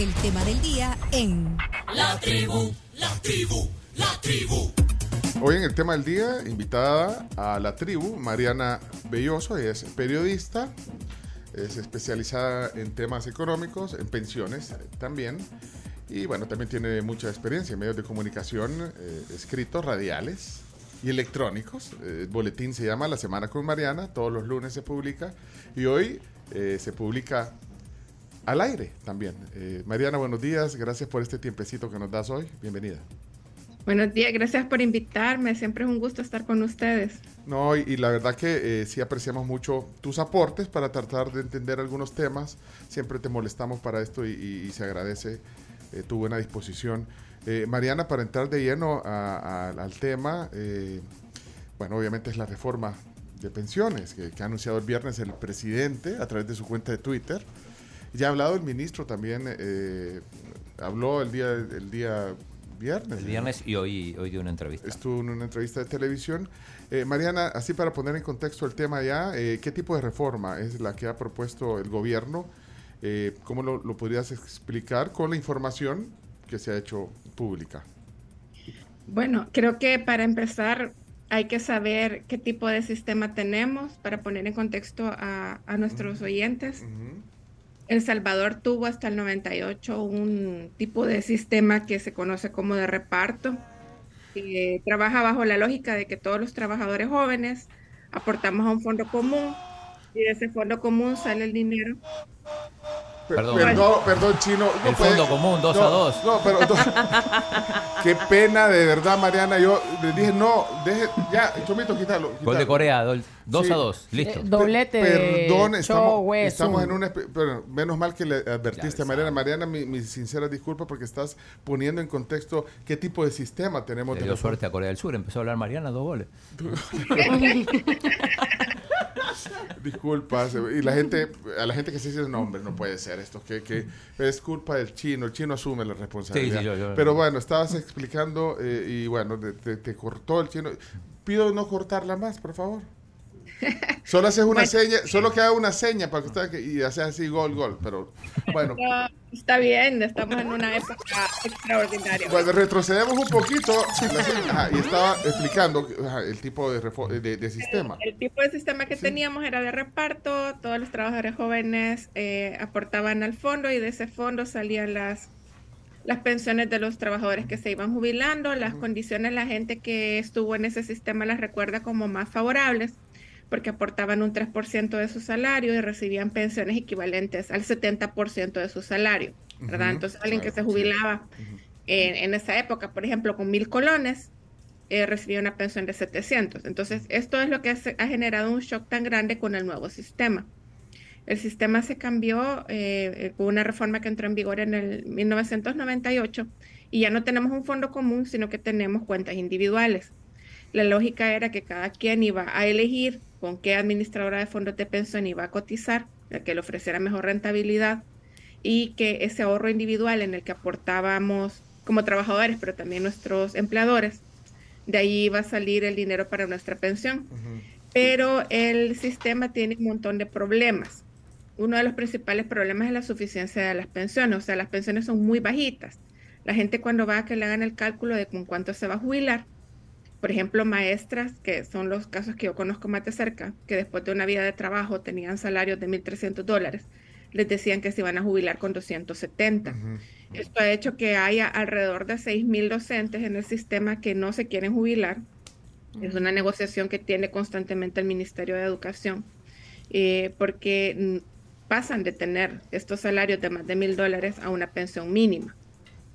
el tema del día en La tribu, la tribu, la tribu. Hoy en el tema del día, invitada a la tribu, Mariana Belloso, ella es periodista, es especializada en temas económicos, en pensiones también, y bueno, también tiene mucha experiencia en medios de comunicación, eh, escritos, radiales y electrónicos. Eh, el boletín se llama La Semana con Mariana, todos los lunes se publica, y hoy eh, se publica al aire también. Eh, Mariana, buenos días, gracias por este tiempecito que nos das hoy, bienvenida. Buenos días, gracias por invitarme. Siempre es un gusto estar con ustedes. No, y, y la verdad que eh, sí apreciamos mucho tus aportes para tratar de entender algunos temas. Siempre te molestamos para esto y, y- y se agradece eh, tu buena disposición. Mariana, para entrar de lleno a- a- al tema, bueno, obviamente es la reforma de pensiones que, que ha anunciado el viernes el presidente a través de su cuenta de Twitter. Ya ha hablado el ministro también, eh, habló el día, el día viernes. El ¿no? viernes y hoy, hoy dio una entrevista. estuvo en una entrevista de televisión. Eh, Mariana, así para poner en contexto el tema ya, eh, ¿qué tipo de reforma es la que ha propuesto el gobierno? Eh, ¿Cómo lo, lo podrías explicar con la información que se ha hecho pública? Bueno, creo que para empezar hay que saber qué tipo de sistema tenemos para poner en contexto a, a nuestros oyentes. Ujú. El Salvador tuvo hasta el 98 un tipo de sistema que se conoce como de reparto, que trabaja bajo la lógica de que todos los trabajadores jóvenes aportamos a un fondo común y de ese fondo común sale el dinero Perdón. Perdón, perdón, chino. no El puede- fondo común, dos no, a dos. No, pero do- qué pena, de verdad, Mariana. Yo le dije, no, deje, ya, Chomito, quítalo. Gol de. Corea, dol- 2 Sí. a 2, listo. Eh, doblete Perdón, estamos, Cho estamos en una... Pero menos mal que le advertiste a Mariana. Mariana, mi, mi sincera disculpa porque estás poniendo en contexto qué tipo de sistema tenemos. Le de dio suerte a Corea del Sur, empezó a hablar Mariana, dos goles. Disculpas. Y la gente, a la gente que se dice, no, hombre, no puede ser esto, que, que es culpa del chino, el chino asume la responsabilidad. Sí, sí, yo- yo- Pero bueno, estabas explicando eh, y bueno, te, te- te cortó el chino. Pido no cortarla más, por favor. Solo haces una Bueno. seña, solo que haga una seña para que usted y haces así gol, gol. Pero bueno, No, está bien, estamos en una época extraordinaria. Bueno, retrocedemos un poquito ajá, y estaba explicando ajá, el tipo de, de, de sistema. El tipo de sistema que teníamos era de reparto, todos los trabajadores jóvenes eh, aportaban al fondo y de ese fondo salían las, las pensiones de los trabajadores que se iban jubilando, las condiciones la gente que estuvo en ese sistema las recuerda como más favorables porque aportaban un 3% de su salario y recibían pensiones equivalentes al 70% de su salario, ¿verdad? Ujú, Entonces alguien que claro, se sí. jubilaba en, en esa época, por ejemplo, con mil colones, eh, recibía una pensión de 700. Entonces, esto es lo que ha generado un shock tan grande con el nuevo sistema. El sistema se cambió eh, eh, con una reforma que entró en vigor en el 1998 y ya no tenemos un fondo común, sino que tenemos cuentas individuales. La lógica era que cada quien iba a elegir con qué administradora de fondos de pensión iba a cotizar, la que le ofreciera mejor rentabilidad y que ese ahorro individual en el que aportábamos como trabajadores, pero también nuestros empleadores, de ahí iba a salir el dinero para nuestra pensión. Pero el sistema tiene un montón de problemas. Uno de los principales problemas es la suficiencia de las pensiones, o sea, las pensiones son muy bajitas. La gente cuando va a que le hagan el cálculo de con cuánto se va a jubilar, por ejemplo, maestras, que son los casos que yo conozco más de cerca, que después de una vida de trabajo tenían salarios de 1.300 dólares, les decían que se iban a jubilar con 270. Esto ha hecho que haya alrededor de 6.000 docentes en el sistema que no se quieren jubilar. Es una negociación que tiene constantemente el Ministerio de Educación, eh, porque pasan de tener estos salarios de más de mil dólares a una pensión mínima,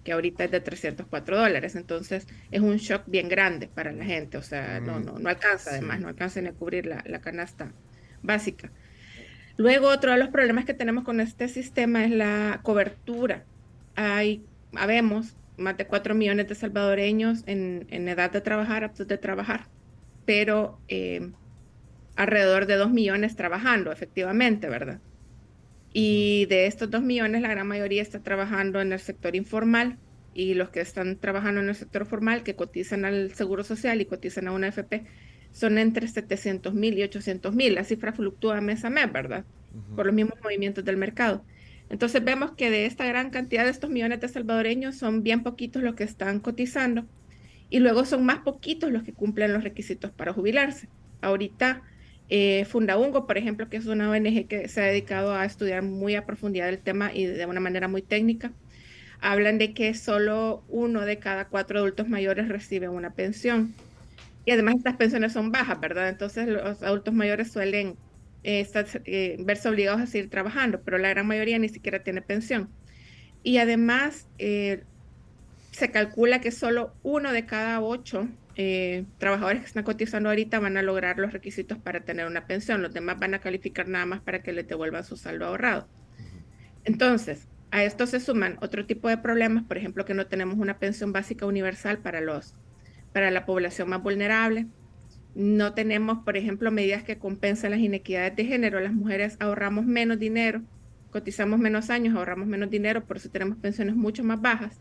que ahorita es de 304 dólares. Entonces es un shock bien grande para la gente, o sea, no, no, no alcanza, además, no alcanza ni a cubrir la, la canasta básica. Luego, otro de los problemas que tenemos con este sistema es la cobertura. Hay, habemos más de 4 millones de salvadoreños en, en edad de trabajar, aptos de trabajar, pero eh, alrededor de 2 millones trabajando, efectivamente, ¿verdad? Y de estos 2 millones, la gran mayoría está trabajando en el sector informal y los que están trabajando en el sector formal, que cotizan al Seguro Social y cotizan a una FP, son entre 700 mil y 800 mil. La cifra fluctúa mes a mes, ¿verdad? Por los mismos movimientos del mercado. Entonces vemos que de esta gran cantidad de estos millones de salvadoreños son bien poquitos los que están cotizando y luego son más poquitos los que cumplen los requisitos para jubilarse. Ahorita eh, Fundaungo, por ejemplo, que es una ONG que se ha dedicado a estudiar muy a profundidad el tema y de una manera muy técnica, hablan de que solo uno de cada cuatro adultos mayores recibe una pensión. Y además estas pensiones son bajas, ¿verdad? Entonces los adultos mayores suelen eh, eh, verse obligados a seguir trabajando, pero la gran mayoría ni siquiera tiene pensión. Y además se calcula que solo uno de cada ocho trabajadores que están cotizando ahorita van a lograr los requisitos para tener una pensión. Los demás van a calificar nada más para que les devuelvan su saldo ahorrado. Entonces, a esto se suman otro tipo de problemas, por ejemplo, que no tenemos una pensión básica universal para, los, para la población más vulnerable. No tenemos, por ejemplo, medidas que compensen las inequidades de género. Las mujeres ahorramos menos dinero, cotizamos menos años, ahorramos menos dinero, por eso tenemos pensiones mucho más bajas.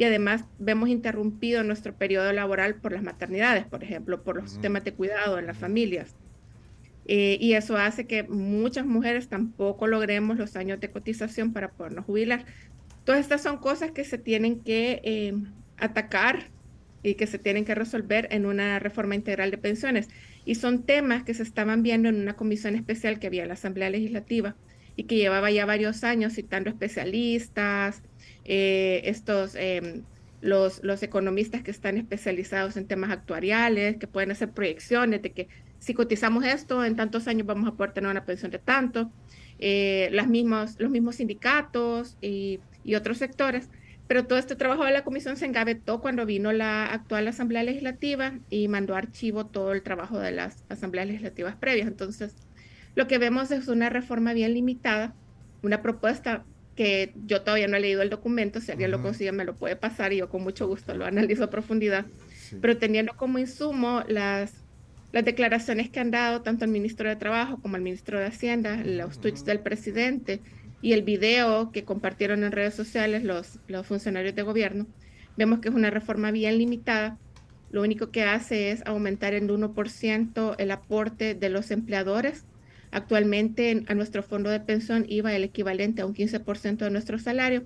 Y además vemos interrumpido nuestro periodo laboral por las maternidades, por ejemplo, por los sistemas de cuidado en las familias. Eh, y eso hace que muchas mujeres tampoco logremos los años de cotización para podernos jubilar. Todas estas son cosas que se tienen que eh, atacar y que se tienen que resolver en una reforma integral de pensiones. Y son temas que se estaban viendo en una comisión especial que había en la Asamblea Legislativa y que llevaba ya varios años citando especialistas, eh, estos, em, los, los economistas que están especializados en temas actuariales, que pueden hacer proyecciones de que si cotizamos esto, en tantos años vamos a poder tener una pensión de tanto, eh, las mismas, los mismos sindicatos y, y, otros sectores. Pero todo este trabajo de la comisión se engavetó cuando vino la actual Asamblea Legislativa y mandó archivo todo el trabajo de las asambleas legislativas previas. Entonces, lo que vemos es una reforma bien limitada, una propuesta que yo todavía no he leído el documento, si alguien lo consigue me lo puede pasar y yo con mucho gusto lo analizo a profundidad, pero teniendo como insumo las las declaraciones que han dado tanto el ministro de Trabajo como el ministro de Hacienda, los tweets del presidente y el video que compartieron en redes sociales los, los funcionarios de gobierno, vemos que es una reforma bien limitada. Lo único que hace es aumentar en 1% el aporte de los empleadores Actualmente a nuestro fondo de pensión iba el equivalente a un 15% de nuestro salario.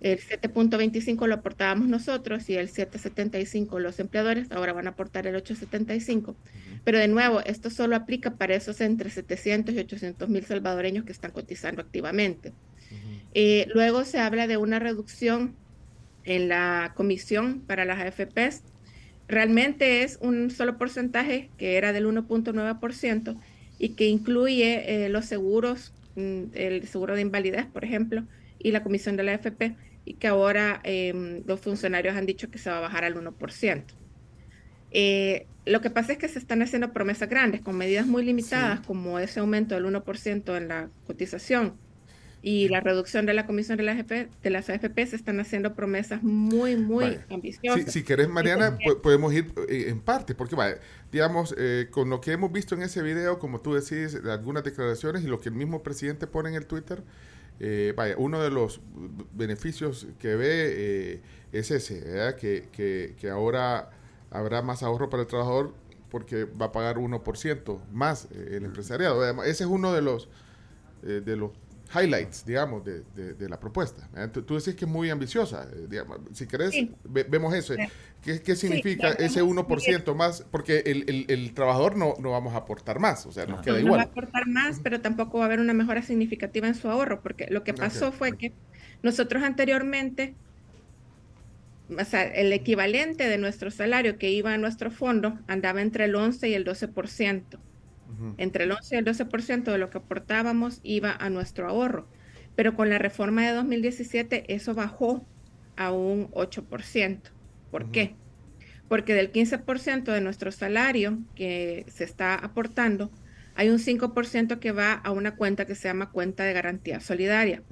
El 7.25 lo aportábamos nosotros y el 7.75 los empleadores. Ahora van a aportar el 8.75. Pero de nuevo, esto solo aplica para esos entre 700 y 800 mil salvadoreños que están cotizando activamente. Eh, luego se habla de una reducción en la comisión para las AFPs. Realmente es un solo porcentaje que era del 1.9% y que incluye eh, los seguros, mm, el seguro de invalidez, por ejemplo, y la comisión de la AFP, y que ahora em, los funcionarios han dicho que se va a bajar al 1%. Eh, lo que pasa es que se están haciendo promesas grandes con medidas muy limitadas, como ese aumento del 1% en la cotización y la reducción de la comisión de las, de las AFP se están haciendo promesas muy, muy ambiciosas. Si, querés, Mariana, podemos ir eh, en parte, porque digamos, eh, con lo que hemos visto en ese video, como tú decís, algunas declaraciones y lo que el mismo presidente pone en el Twitter, eh, vaya, uno de los beneficios que ve es ese, que, que, que, ahora habrá más ahorro para el trabajador porque va a pagar 1% más el empresariado. Ese es uno de los, de los highlights, digamos, de, de, la propuesta. Tú, decís que es muy ambiciosa, eh, digamos. Si querés, vemos eso. ¿Qué, qué significa ese 1% más? Porque el, el, el, trabajador no, no vamos a aportar más, o sea, nos queda igual. No va a aportar más, pero tampoco va a haber una mejora significativa en su ahorro, porque lo que pasó fue que nosotros anteriormente, o sea, el equivalente de nuestro salario que iba a nuestro fondo andaba entre el 11 y el 12%. Entre el 11 y el 12% de lo que aportábamos iba a nuestro ahorro, pero con la reforma de 2017 eso bajó a un 8%. ¿Por qué? Porque del 15% de nuestro salario que se está aportando, hay un 5% que va a una cuenta que se llama cuenta de garantía solidaria.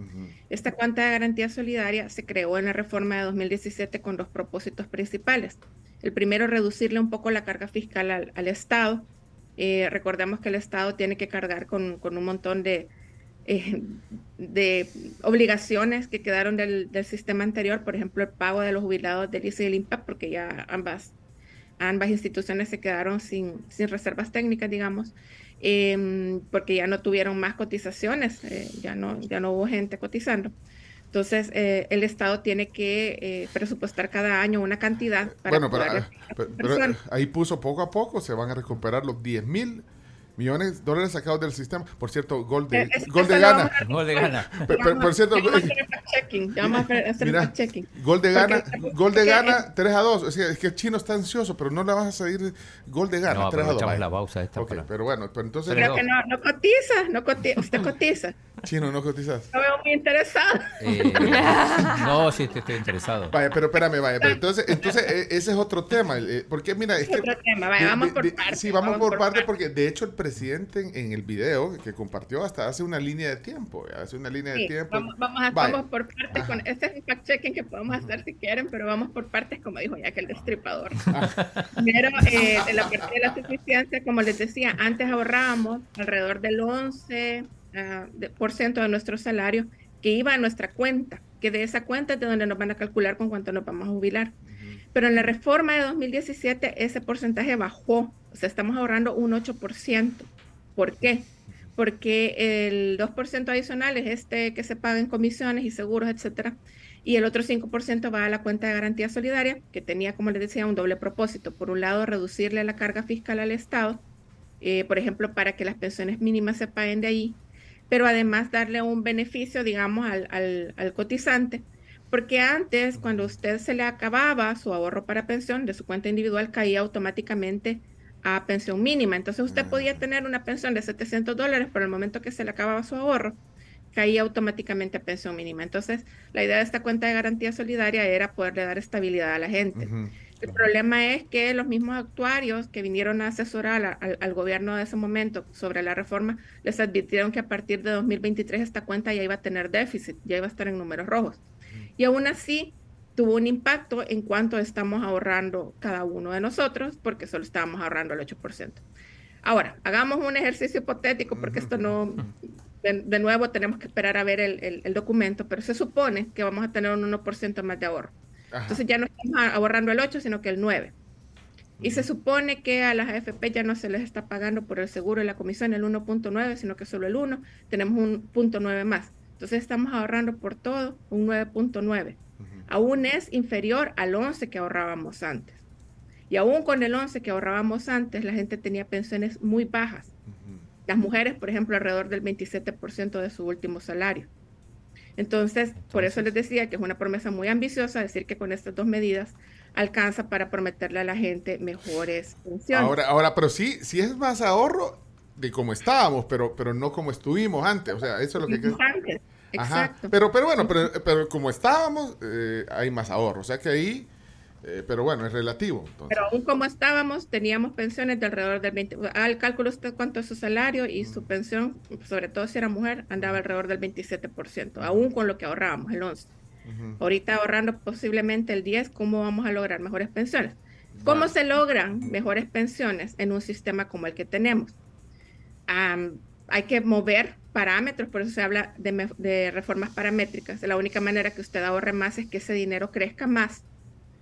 Esta cuenta de garantía solidaria se creó en la reforma de 2017 con dos propósitos principales. El primero, reducirle un poco la carga fiscal al, al Estado eh, recordemos que el Estado tiene que cargar con, un montón de, eh, de obligaciones que quedaron del, sistema anterior, por ejemplo, el pago de los jubilados del ICE y del IMPAC, porque ya ambas, ambas instituciones se quedaron sin, sin reservas técnicas, digamos. em, porque ya no tuvieron más cotizaciones, eh, ya, no, ya no hubo gente cotizando. Entonces, eh, el Estado tiene que eh, presupuestar cada año una cantidad para bueno, pero, ah, pero- pero ahí puso poco a poco, se van a recuperar los 10 mil millones de dólares sacados del sistema. Por cierto, gol de, Eh, es- gol de gana. vamos a- No le gana. Pe- pe- por cierto, fact-checking. gol de gana, Porque- gol de gana 3 a 2. Es que, es que el chino está ansioso, pero no le vas a seguir gol de gana No, 3 a 2. aprovechamos vaya. la pausa esta Ok, para- pero bueno, pero entonces, Creo que no, no cotiza, no cotiza, usted cotiza. Chino, no cotizas. Lo veo muy interesado. Eh, no, sí, estoy, estoy interesado. Vaya, pero espérame, vaya. Pero entonces, entonces eh, ese es otro tema. eh, porque mira, es que. Otro tema, vaya, de- vamos de- por de- partes, Sí, vamos, vamos por por partes, partes. porque de hecho el presidente en, en el video que compartió hasta hace una línea de tiempo. ya, Hace una línea de Sí, tiempo. vamos, vamos, a, vamos por partes con este es un fact checking que podemos hacer si quieren, pero vamos por partes como dijo ya que el destripador. Primero, eh, de la parte de la suficiencia, como les decía, antes ahorrábamos alrededor del 11 de- por ciento de nuestro salario que iba a nuestra cuenta, que de esa cuenta es de donde nos van a calcular con cuánto nos vamos a jubilar. Pero en la reforma de 2017 ese porcentaje bajó, o sea, estamos ahorrando un 8%. ¿Por qué? Porque el 2% adicional es este que se paga en comisiones y seguros, etcétera, y el otro 5% va a la cuenta de garantía solidaria, que tenía, como les decía, un doble propósito. Por un lado, reducirle la carga fiscal al Estado, eh, por ejemplo, para que las pensiones mínimas se paguen de ahí, pero además darle un beneficio, digamos, al, al, al cotizante, porque antes, cuando usted se le acababa su ahorro para pensión de su cuenta individual, caía automáticamente a pensión mínima. Entonces usted podía tener una pensión de 700 dólares, pero el momento que se le acababa su ahorro, caía automáticamente a pensión mínima. Entonces, la idea de esta cuenta de garantía solidaria era poderle dar estabilidad a la gente. El problema es que los mismos actuarios que vinieron a asesorar a- al, al gobierno de ese momento sobre la reforma les advirtieron que a partir de 2023 esta cuenta ya iba a tener déficit, ya iba a estar en números rojos. Y aún así tuvo un impacto en cuanto estamos ahorrando cada uno de nosotros, porque solo estábamos ahorrando el 8%. Ahora, hagamos un ejercicio hipotético, porque esto no, de, de nuevo tenemos que esperar a ver el, el- el documento, pero se supone que vamos a tener un 1% más de ahorro. Ajá. Entonces ya no estamos ahorrando el 8, sino que el 9. Y se supone que a las AFP ya no se les está pagando por el seguro y la comisión el 1.9, sino que solo el 1. Tenemos un punto 9 más. Entonces estamos ahorrando por todo un 9.9. Aún es inferior al 11 que ahorrábamos antes. Y aún con el 11 que ahorrábamos antes, la gente tenía pensiones muy bajas. Las mujeres, por ejemplo, alrededor del 27% de su último salario. Entonces, por eso les decía que es una promesa muy ambiciosa decir que con estas dos medidas alcanza para prometerle a la gente mejores pensiones. Ahora, ahora, pero sí, sí es más ahorro de como estábamos, pero, pero no como estuvimos antes. O sea, eso es lo que... Antes, Ajá. Exacto. Pero, pero bueno, pero, pero como estábamos, eh, hay más ahorro. O sea que ahí, eh, pero bueno, es relativo. entonces. Pero aún como estábamos, teníamos pensiones de alrededor del 20. Haga el cálculo usted cuánto es su salario y su pensión, sobre todo si era mujer, andaba alrededor del 27%, aún con lo que ahorrábamos, el 11%. Ujú. Ahorita ahorrando posiblemente el 10, ¿cómo vamos a lograr mejores pensiones? ¿Cómo se logran mejores pensiones en un sistema como el que tenemos? Am, hay que mover parámetros, por eso se habla de, de reformas paramétricas. La única manera que usted ahorre más es que ese dinero crezca más.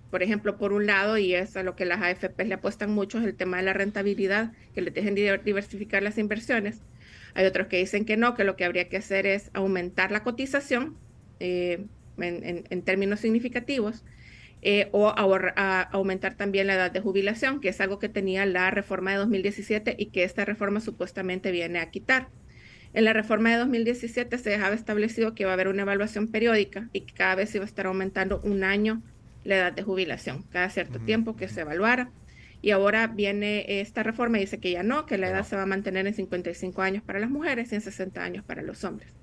Por ejemplo, por un lado, y es a lo que las AFP le apuestan mucho, es el tema de la rentabilidad, que le dejen de diversificar las inversiones. Hay otros que dicen que no, que lo que habría que hacer es aumentar la cotización eh, en, en- en términos significativos eh, o ahorra- a- aumentar también la edad de jubilación, que es algo que tenía la reforma de 2017 y que esta reforma supuestamente viene a quitar. En la reforma de 2017 se dejaba establecido que iba a haber una evaluación periódica y que cada vez iba a estar aumentando un año la edad de jubilación, cada cierto tiempo que se evaluara. Y ahora viene esta reforma y dice que ya no, que la edad se va a mantener en 55 años para las mujeres y en 60 años para los hombres.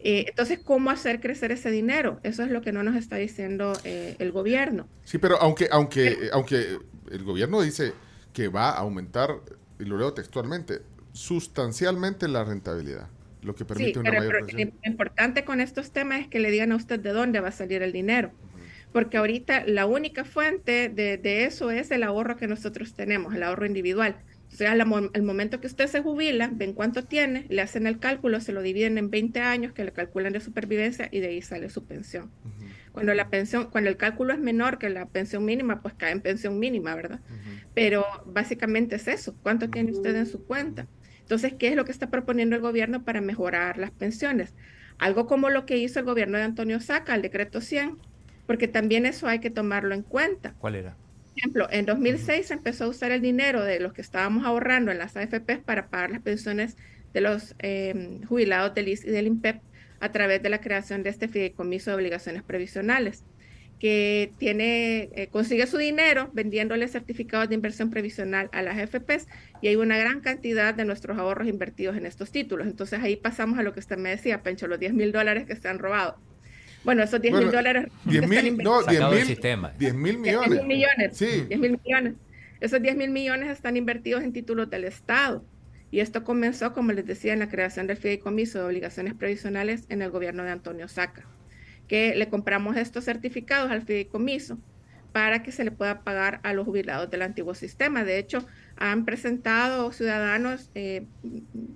Eh, entonces, ¿cómo hacer crecer ese dinero? Eso es lo que no nos está diciendo eh, el gobierno. Sí, pero aunque, aunque, eh, aunque el gobierno dice que va a aumentar, y lo leo textualmente, sustancialmente la rentabilidad, lo que permite Sí, una pero, mayor lo importante con estos temas es que le digan a usted de dónde va a salir el dinero. Porque ahorita la única fuente de, de eso es el ahorro que nosotros tenemos, el ahorro individual. O sea, al momento que usted se jubila, ven cuánto tiene, le hacen el cálculo, se lo dividen en 20 años que le calculan de supervivencia y de ahí sale su pensión. Cuando la pensión, cuando el cálculo es menor que la pensión mínima, pues cae en pensión mínima, ¿verdad? Pero básicamente es eso, ¿cuánto tiene usted en su cuenta? Entonces, ¿qué es lo que está proponiendo el gobierno para mejorar las pensiones? Algo como lo que hizo el gobierno de Antonio Saca, el decreto 100, porque también eso hay que tomarlo en cuenta. ¿Cuál era? Por ejemplo, en 2006 se empezó a usar el dinero de los que estábamos ahorrando en las AFPs para pagar las pensiones de los eh, jubilados del IS y del INPEP a través de la creación de este fideicomiso de obligaciones previsionales que tiene, eh, consigue su dinero vendiéndole certificados de inversión previsional a las AFPs y hay una gran cantidad de nuestros ahorros invertidos en estos títulos. Entonces ahí pasamos a lo que usted me decía, Pencho, los 10 mil dólares que se han robado. Bueno, esos 10 mil dólares. 10 mil, no, 10 mil, sistema. 10 mil millones. 10 mil millones. Sí. 10 mil millones. Esos 10 mil millones están invertidos en títulos del Estado. Y esto comenzó, como les decía, en la creación del fideicomiso de obligaciones previsionales en el gobierno de Antonio Saca que le compramos estos certificados al fideicomiso para que se le pueda pagar a los jubilados del antiguo sistema. De hecho, han presentado ciudadanos eh,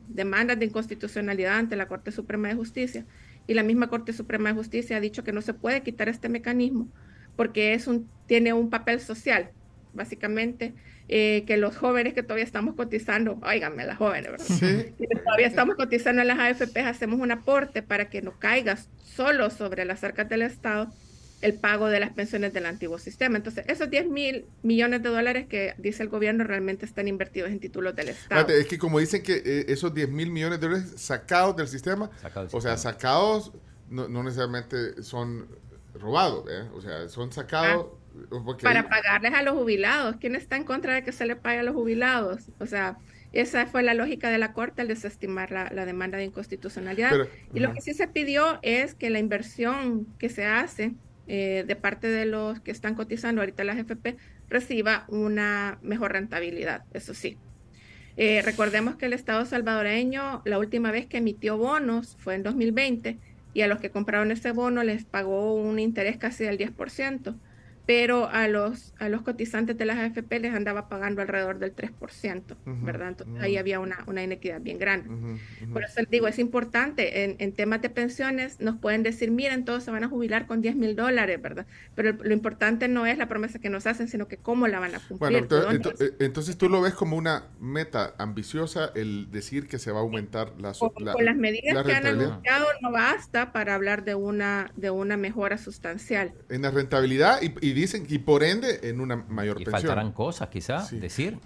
demandas de inconstitucionalidad ante la Corte Suprema de Justicia y la misma Corte Suprema de Justicia ha dicho que no se puede quitar este mecanismo porque es un, tiene un papel social, básicamente eh, que los jóvenes que todavía estamos cotizando, óigame, las jóvenes, ¿verdad? Sí. Que todavía estamos cotizando en las AFP, hacemos un aporte para que no caiga solo sobre las arcas del Estado el pago de las pensiones del antiguo sistema. Entonces, esos 10 mil millones de dólares que dice el gobierno realmente están invertidos en títulos del Estado. es que como dicen que eh, esos 10 mil millones de dólares sacados del sistema, o sea, sacados no, necesariamente son robados, ¿eh? o sea, son sacados... Ah. Para pagarles a los jubilados. ¿Quién está en contra de que se le pague a los jubilados? O sea, esa fue la lógica de la Corte al desestimar la, demanda de inconstitucionalidad. y lo que sí se pidió es que la inversión que se hace eh, de parte de los que están cotizando ahorita las FP reciba una mejor rentabilidad, eso sí. Eh, recordemos que el Estado salvadoreño, la última vez que emitió bonos fue en 2020 y a los que compraron ese bono les pagó un interés casi del 10% pero a los, a los cotizantes de las AFP les andaba pagando alrededor del 3%, ¿verdad? Entonces ahí había una, una, inequidad bien grande. Por eso les digo, es importante, en, en, temas de pensiones nos pueden decir, miren, todos se van a jubilar con 10 mil dólares, ¿verdad? Pero lo importante no es la promesa que nos hacen, sino que cómo la van a cumplir. Bueno, eh, entonces, tú lo ves como una meta ambiciosa el decir que se va a aumentar la, con, con las medidas que han anunciado no basta para hablar de una, de una mejora sustancial. En la rentabilidad y dicen que por ende en una mayor y pensión. faltarán cosas, quizás, decir.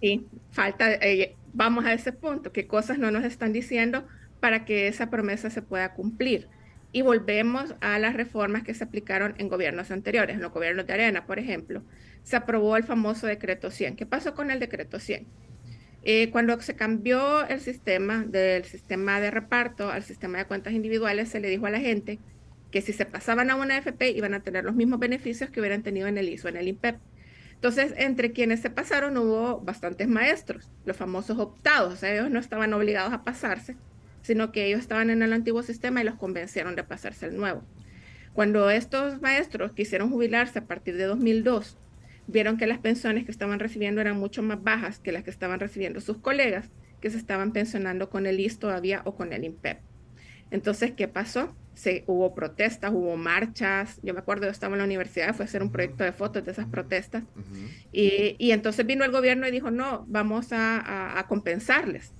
Sí, falta, eh, vamos a ese punto, qué cosas no nos están diciendo para que esa promesa se pueda cumplir. Y volvemos a las reformas que se aplicaron en gobiernos anteriores, en los gobiernos de Arena, por ejemplo. Se aprobó el famoso decreto 100. ¿Qué pasó con el decreto 100? Eh, cuando se cambió el sistema del sistema de reparto al sistema de cuentas individuales, se le dijo a la gente que si se pasaban a una FP iban a tener los mismos beneficios que hubieran tenido en el ISO, en el INPEP. Entonces, entre quienes se pasaron hubo bastantes maestros, los famosos optados, o sea, ellos no estaban obligados a pasarse, sino que ellos estaban en el antiguo sistema y los convencieron de pasarse al nuevo. Cuando estos maestros quisieron jubilarse a partir de 2002, vieron que las pensiones que estaban recibiendo eran mucho más bajas que las que estaban recibiendo sus colegas que se estaban pensionando con el IS todavía o con el INPEP. Entonces, ¿qué pasó? Se, hubo protestas, hubo marchas. Yo me acuerdo, yo estaba en la universidad, fue a hacer un proyecto de fotos de esas protestas. y, y, entonces vino el gobierno y dijo, no, vamos a, a, compensarles.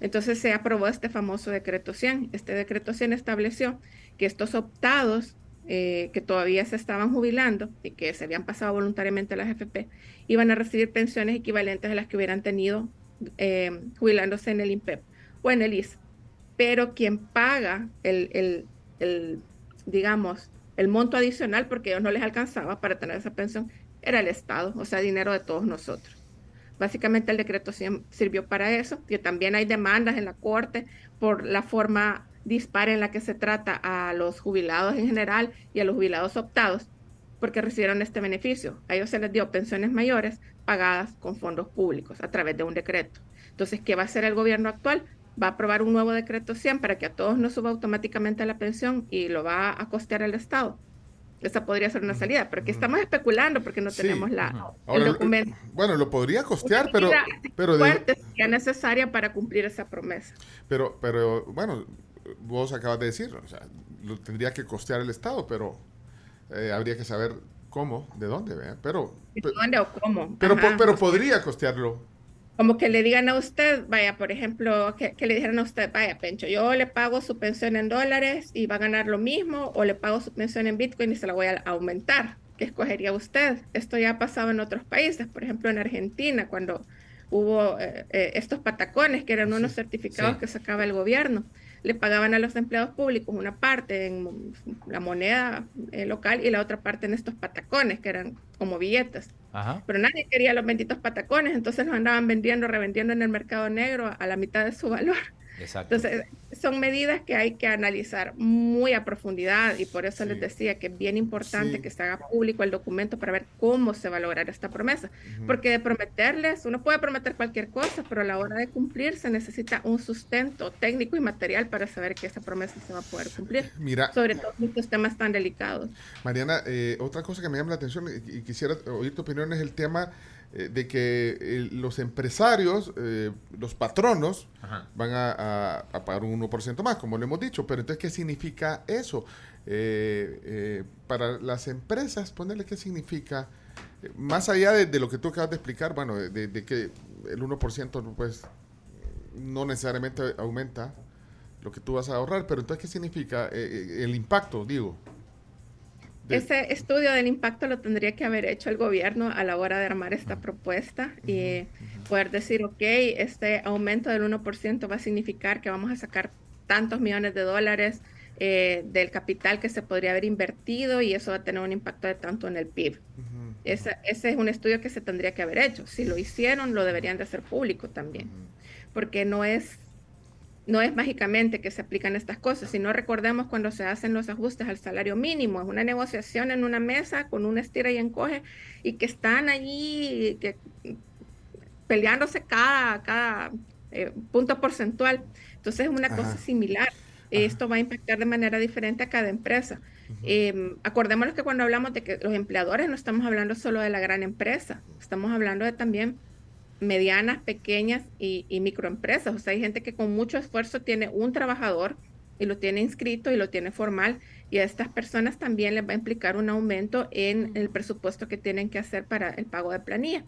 Entonces se aprobó este famoso decreto 100. Este decreto 100 estableció que estos optados eh, que todavía se estaban jubilando y que se habían pasado voluntariamente a las FP, iban a recibir pensiones equivalentes a las que hubieran tenido eh, jubilándose en el INPEP o en el IS pero quien paga el, digamos, el monto adicional, porque ellos no les alcanzaba para tener esa pensión, era el Estado, o sea, dinero de todos nosotros. Básicamente el decreto sirvió para eso, que también hay demandas en la Corte por la forma dispar en la que se trata a los jubilados en general y a los jubilados optados, porque recibieron este beneficio. A ellos se les dio pensiones mayores pagadas con fondos públicos a través de un decreto. Entonces, ¿qué va a hacer el gobierno actual? Va a aprobar un nuevo decreto 100 para que a todos nos suba automáticamente la pensión y lo va a costear el Estado. Esa podría ser una salida, pero aquí estamos especulando porque no tenemos la, el documento. bueno, lo podría costear, pero... pero fuerte que necesaria para cumplir esa promesa. Pero, pero bueno, vos acabas de decir, o sea, lo tendría que costear el Estado, pero eh, habría que saber cómo, de dónde, ¿ve? Pero, ¿De dónde o cómo? Pero, pero podría costearlo como que le digan a usted, vaya, por ejemplo, que, le dijeran a usted, vaya, Pencho, yo le pago su pensión en dólares y va a ganar lo mismo, o le pago su pensión en Bitcoin y se la voy a aumentar. ¿Qué escogería usted? Esto ya ha pasado en otros países, por ejemplo, en Argentina, cuando hubo eh, eh, estos patacones, que eran unos certificados que sacaba el gobierno le pagaban a los empleados públicos una parte en la moneda eh, local y la otra parte en estos patacones, que eran como billetes. Pero nadie quería los benditos patacones, entonces los andaban vendiendo, revendiendo en el mercado negro a la mitad de su valor. Entonces, son medidas que hay que analizar muy a profundidad y por eso les decía que es bien importante que se haga público el documento para ver cómo se va a lograr esta promesa. Porque de prometerles, uno puede prometer cualquier cosa, pero a la hora de cumplir se necesita un sustento técnico y material para saber que esa promesa se va a poder cumplir. Mira, sobre todo en estos temas tan delicados. Mariana, eh, otra cosa que me llama la atención y quisiera oír tu opinión es el tema eh, de que eh, los empresarios, eh, los patronos, van a, pagar un 1% más, como lo hemos dicho. Pero entonces, ¿qué significa eso? para las empresas, ponerle qué significa, más allá de, lo que tú acabas de explicar, bueno, de, que el 1% pues no necesariamente aumenta lo que tú vas a ahorrar, pero entonces, ¿qué significa el impacto, digo? Ese estudio del impacto lo tendría que haber hecho el gobierno a la hora de armar esta propuesta y poder decir, ok, este aumento del 1% va a significar que vamos a sacar tantos millones de dólares eh, del capital que se podría haber invertido y eso va a tener un impacto de tanto en el PIB. ese, ese, es un estudio que se tendría que haber hecho. Si lo hicieron, lo deberían de hacer público también, porque no es no es mágicamente que se aplican estas cosas, sino recordemos cuando se hacen los ajustes al salario mínimo, es una negociación en una mesa con un estira y encoge y que están allí que, peleándose cada, cada eh, punto porcentual. Entonces es una cosa similar. Esto va a impactar de manera diferente a cada empresa. Em, acordémonos que cuando hablamos de que los empleadores no estamos hablando solo de la gran empresa, estamos hablando de también medianas, pequeñas y, microempresas. O sea, hay gente que con mucho esfuerzo tiene un trabajador y lo tiene inscrito y lo tiene formal y a estas personas también les va a implicar un aumento en el presupuesto que tienen que hacer para el pago de planilla.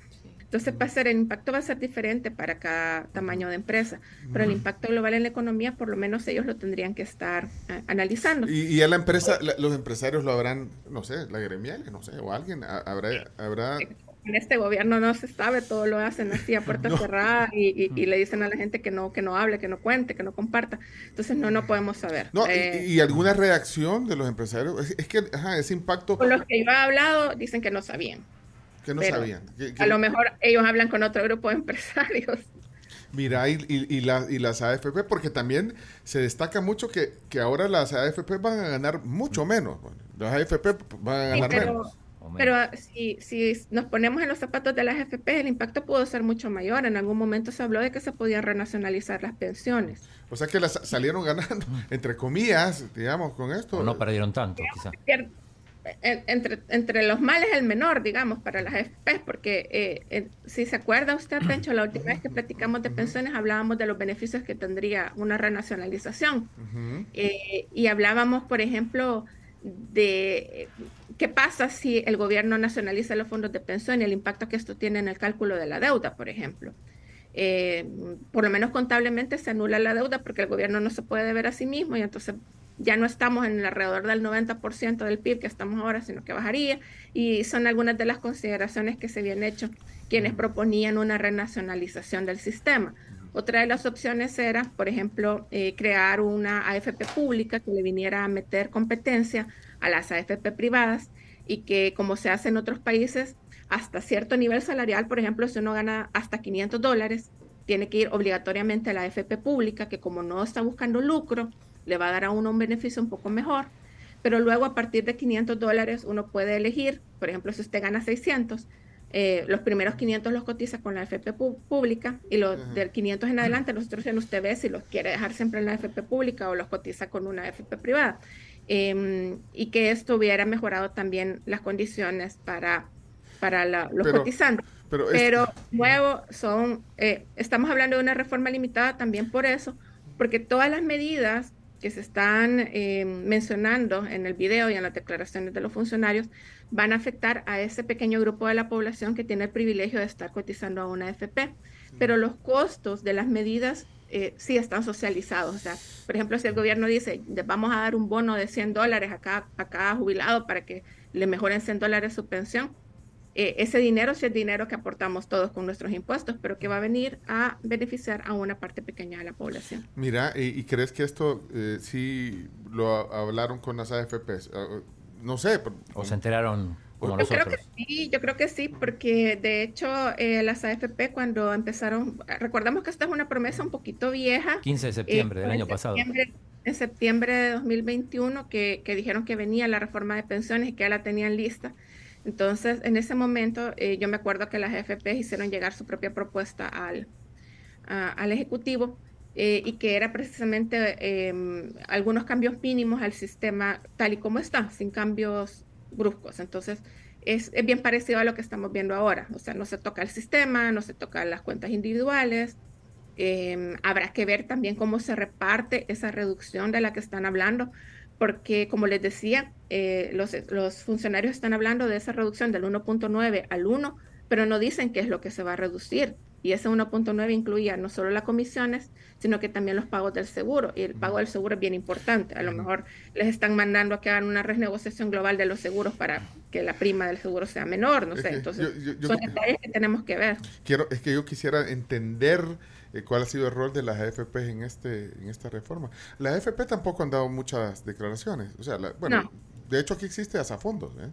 Entonces va a ser, el impacto va a ser diferente para cada tamaño de empresa, pero el impacto global en la economía por lo menos ellos lo tendrían que estar eh, analizando. Y, a la empresa, los empresarios lo habrán, no sé, la gremial, no sé, o alguien, habrá... habrá en este gobierno no se sabe, todo lo hacen así a puerta cerrada y, le dicen a la gente que no, que no hable, que no cuente, que no comparta. Entonces no, no podemos saber. Eh, y, alguna reacción de los empresarios? Es, que ajá, ese impacto... Con los que yo he hablado dicen que no sabían. Que no sabían. a lo mejor ellos hablan con otro grupo de empresarios. Mira, y, y, y las AFP, porque también se destaca mucho que, que ahora las AFP van a ganar mucho menos. Las AFP van a ganar menos pero si, si nos ponemos en los zapatos de las FP, el impacto pudo ser mucho mayor. En algún momento se habló de que se podían renacionalizar las pensiones. O sea que las salieron ganando, entre comillas, digamos, con esto. O no perdieron tanto, quizás. Entre, entre los males el menor, digamos, para las FP, porque eh, si se acuerda usted, Pencho, la última vez que platicamos de pensiones hablábamos de los beneficios que tendría una renacionalización. Eh, y hablábamos, por ejemplo, de qué pasa si el gobierno nacionaliza los fondos de pensión y el impacto que esto tiene en el cálculo de la deuda, por ejemplo. Eh, por lo menos contablemente se anula la deuda porque el gobierno no se puede deber a sí mismo y entonces ya no estamos en el alrededor del 90% del PIB que estamos ahora, sino que bajaría. Y son algunas de las consideraciones que se habían hecho quienes proponían una renacionalización del sistema. Otra de las opciones era, por ejemplo, eh, crear una AFP pública que le viniera a meter competencia a las AFP privadas y que, como se hace en otros países, hasta cierto nivel salarial, por ejemplo, si uno gana hasta 500 dólares, tiene que ir obligatoriamente a la AFP pública, que como no está buscando lucro, le va a dar a uno un beneficio un poco mejor. Pero luego, a partir de 500 dólares, uno puede elegir, por ejemplo, si usted gana 600, eh, los primeros 500 los cotiza con la FP pública y los del 500 en adelante nosotros en usted ve si los quiere dejar siempre en la FP pública o los cotiza con una FP privada. Em, y que esto hubiera mejorado también las condiciones para, para los cotizantes. Pero, nuevo, son, eh, estamos hablando de una reforma limitada también por eso, porque todas las medidas que se están em, mencionando en el video y en las declaraciones de los funcionarios van a afectar a ese pequeño grupo de la población que tiene el privilegio de estar cotizando a una AFP. pero los costos de las medidas eh, sí están socializados. O sea, por ejemplo, si el gobierno dice, vamos a dar un bono de 100 dólares a cada, a cada jubilado para que le mejoren 100 dólares su pensión, eh, ese dinero sí es dinero que aportamos todos con nuestros impuestos, pero que va a venir a beneficiar a una parte pequeña de la población. Mira, ¿y, crees que esto eh, sí lo hablaron con las AFPs? Ah, no sé. ¿O se enteraron yo creo que sí, yo creo que sí, porque de hecho eh, las AFP cuando empezaron, recordamos que esta es una promesa un poquito vieja. 15 de septiembre del año pasado. En septiembre de 2021 que, que, dijeron que venía la reforma de pensiones y que ya la tenían lista. Entonces, en ese momento, eh, yo me acuerdo que las AFP hicieron llegar su propia propuesta al, al Ejecutivo eh, y que era precisamente em, algunos cambios mínimos al sistema tal y como está, sin cambios bruscos. Entonces, es, es, bien parecido a lo que estamos viendo ahora. O sea, no se toca el sistema, no se tocan las cuentas individuales. Em, habrá que ver también cómo se reparte esa reducción de la que están hablando, porque como les decía, eh, los, los funcionarios están hablando de esa reducción del 1.9 al 1, pero no dicen qué es lo que se va a reducir. Y ese 1.9 incluía no solo las comisiones, sino que también los pagos del seguro. Y el pago del seguro es bien importante. A lo mejor les están mandando a que hagan una renegociación global de los seguros para que la prima del seguro sea menor. No sé. Entonces, son detalles que tenemos que ver. Quiero, es que yo quisiera entender eh, cuál ha sido el rol de las AFP en, este, en esta reforma. Las AFP tampoco han dado muchas declaraciones. O sea, bueno, de hecho aquí existe hasta fondos. ¿eh?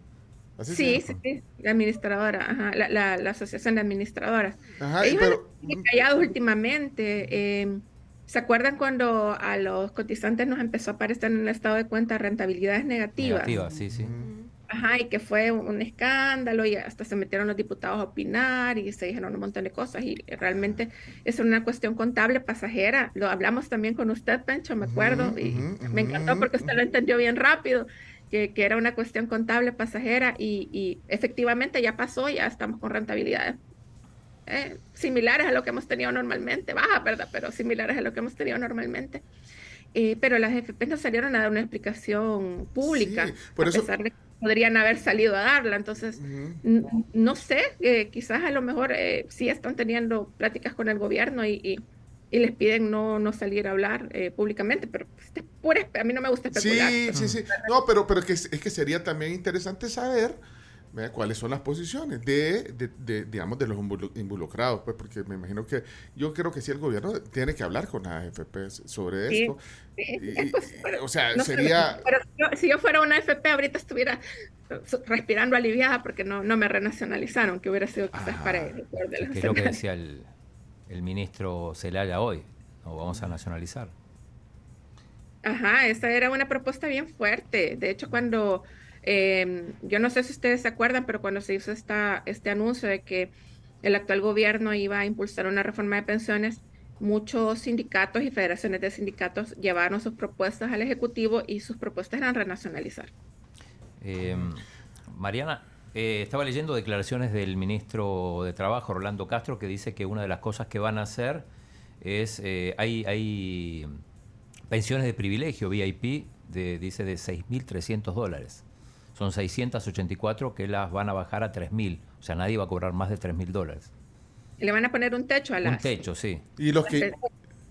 Sí, sí, sí, la administradora, la, la, asociación de administradoras. Ajá, Ellos pero, han callados últimamente. Em, ¿Se acuerdan cuando a los cotizantes nos empezó a aparecer en el estado de cuenta rentabilidades negativas? Negativas, sí, sí. Ajá, y que fue un escándalo y hasta se metieron los diputados a opinar y se dijeron un montón de cosas y realmente es una cuestión contable pasajera. Lo hablamos también con usted, Pencho, me acuerdo, y me encantó porque usted lo entendió bien rápido que, era una cuestión contable pasajera y, efectivamente ya pasó, ya estamos con rentabilidades eh, similares a lo que hemos tenido normalmente, baja, ¿verdad? Pero similares a lo que hemos tenido normalmente. Eh, pero las FP no salieron a dar una explicación pública, a pesar de que podrían haber salido a darla. Entonces, no sé, eh, quizás a lo mejor sí están teniendo pláticas con el gobierno y y les piden no, no salir a hablar eh, públicamente, pero pues, a mí no me gusta especular. Sí, sí, sí. No, pero, pero que, es que sería también interesante saber cuáles son las posiciones de, de, digamos, de los involucrados, pues, porque me imagino que yo creo que sí el gobierno tiene que hablar con las AFP sobre esto. o sea, sería... Pero si yo fuera una AFP, ahorita estuviera respirando aliviada porque no, no me renacionalizaron, que hubiera sido quizás para el de los que decía el el ministro Celaya hoy. ¿no? Vamos a nacionalizar. Ajá, esa era una propuesta bien fuerte. De hecho, cuando, em, yo no sé si ustedes se acuerdan, pero cuando se hizo esta, este anuncio de que el actual gobierno iba a impulsar una reforma de pensiones, muchos sindicatos y federaciones de sindicatos llevaron sus propuestas al Ejecutivo y sus propuestas eran renacionalizar. Em, Mariana, eh, estaba leyendo declaraciones del ministro de Trabajo, Rolando Castro, que dice que una de las cosas que van a hacer es, eh, hay, hay pensiones de privilegio, VIP, de, dice de 6.300 dólares. Son 684 que las van a bajar a 3.000. O sea, nadie va a cobrar más de 3.000 dólares. Y le van a poner un techo a las... Un techo, sí. Y los que...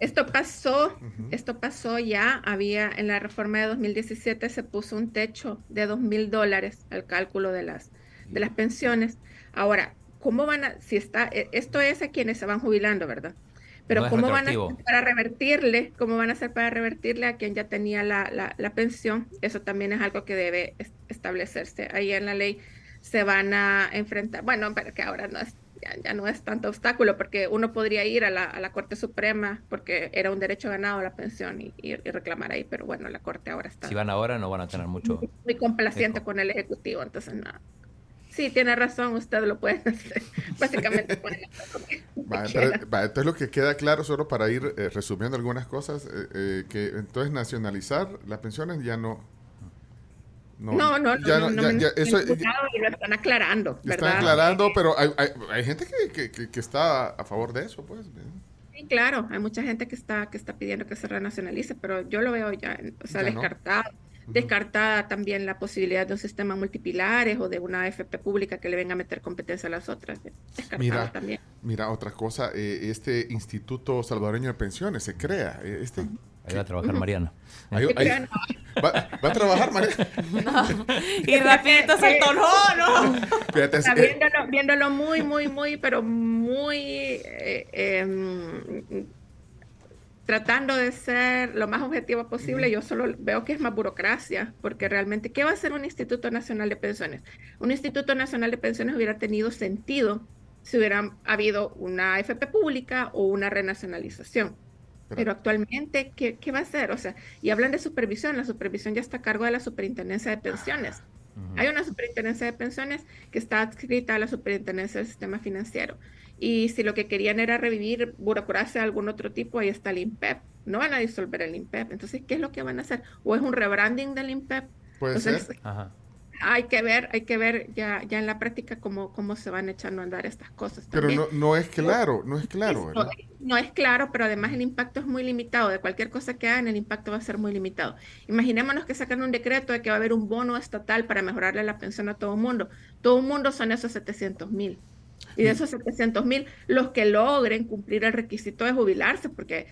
Esto pasó, esto pasó ya, había en la reforma de 2017 se puso un techo de 2.000 dólares al cálculo de las de las pensiones. Ahora, ¿cómo van a, si está, e, esto es a quienes se van jubilando, ¿verdad? Pero ¿cómo van a hacer para revertirle? ¿Cómo van a hacer para revertirle a quien ya tenía la, la, pensión? Eso también es algo que debe establecerse. Ahí en la ley se van a enfrentar, bueno, pero que ahora no es, ya, no es tanto obstáculo, porque uno podría ir a la, a la, Corte Suprema, porque era un derecho ganado la pensión y, y, reclamar ahí, pero bueno, la Corte ahora está. Si van ahora no van a tener mucho. Muy complaciente con el Ejecutivo, entonces nada. Sí, tiene razón, usted lo puede hacer. Básicamente entonces lo que queda claro, solo para ir eh, resumiendo algunas cosas, eh, eh, que entonces nacionalizar las pensiones ya no... No, no, no, ya, no, no, ya, eso, y lo están aclarando. Están aclarando, pero hay, hay, hay gente que, que, que, está a favor de eso, pues. Sí, claro, hay mucha gente que está, que está pidiendo que se renacionalice, pero yo lo veo ya, o sea, descartado descartada también la posibilidad de un sistema multipilares o de una AFP pública que le venga a meter competencia a las otras. Descartada Mira, también. Mira, otra cosa, eh, este Instituto Salvadoreño de Pensiones se crea. eh, Este, Ahí va a trabajar Mariana. ahí- ahí- va, va a trabajar, María. Y rapidito saltó, no, no. Fíjate, es- Está eh, viéndolo, viéndolo muy, muy, muy, pero muy eh, em, tratando de ser lo más objetivo posible, yo solo veo que es más burocracia, porque realmente, ¿qué va a hacer un Instituto Nacional de Pensiones? Un Instituto Nacional de Pensiones hubiera tenido sentido si hubiera habido una AFP pública o una renacionalización. Pero actualmente, ¿qué, qué va a hacer? O sea, y hablan de supervisión, la supervisión ya está a cargo de la Superintendencia de Pensiones. Hay una superintendencia de pensiones que está adscrita a la superintendencia del sistema financiero. Y si lo que querían era revivir burocracia de algún otro tipo, ahí está el INPEP. No van a disolver el INPEP. Entonces, ¿qué es lo que van a hacer? ¿O es un rebranding del INPEP? puede Entonces, ser. Ajá. hay que ver, hay que ver ya, ya en la práctica cómo, cómo se van echando a andar estas cosas. Pero no, no es claro, no es claro, ¿verdad? no es claro, pero además el impacto es muy limitado. De cualquier cosa que hagan, el impacto va a ser muy limitado. Imaginémonos que sacan un decreto de que va a haber un bono estatal para mejorarle la pensión a todo el mundo. Todo el mundo son esos 700 mil. Y de esos 700 mil, los que logren cumplir el requisito de jubilarse, porque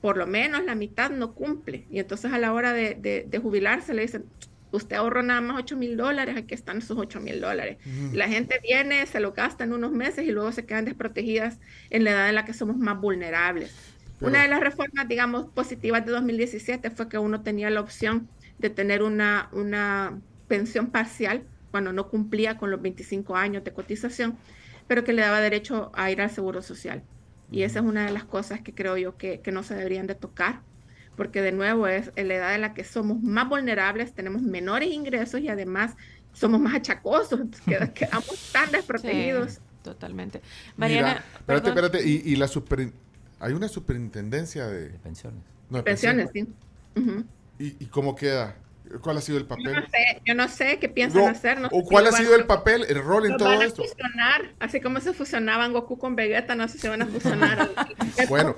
por lo menos la mitad no cumple. Y entonces a la hora de, de- de jubilarse le dicen, usted ahorró nada más 8 mil dólares, aquí están esos 8 mil dólares. La gente viene, se lo gasta en unos meses y luego se quedan desprotegidas en la edad en la que somos más vulnerables. Pero- Una de las reformas, digamos, positivas de 2017 fue que uno tenía la opción de tener una, una pensión parcial cuando no cumplía con los 25 años de cotización, pero que le daba derecho a ir al Seguro Social. Y esa es una de las cosas que creo yo que, que no se deberían de tocar, porque de nuevo es en la edad en la que somos más vulnerables, tenemos menores ingresos y además somos más achacosos, qued- quedamos tan desprotegidos. Sí, totalmente. Mira, Mariana, espérate, perdón. espérate, y, y la super, hay una superintendencia de, De pensiones. no, de Pensiones, sí. Ujú. ¿Y, ¿Y cómo queda? ¿Cuál ha sido el Yo papel? no sé, yo no sé qué piensan No, hacer. No sé ¿O si cuál ha sido a- el papel, el rol en todo van a esto? fusionar, así como se fusionaban Goku con Vegeta, no sé si van a fusionar. Bueno,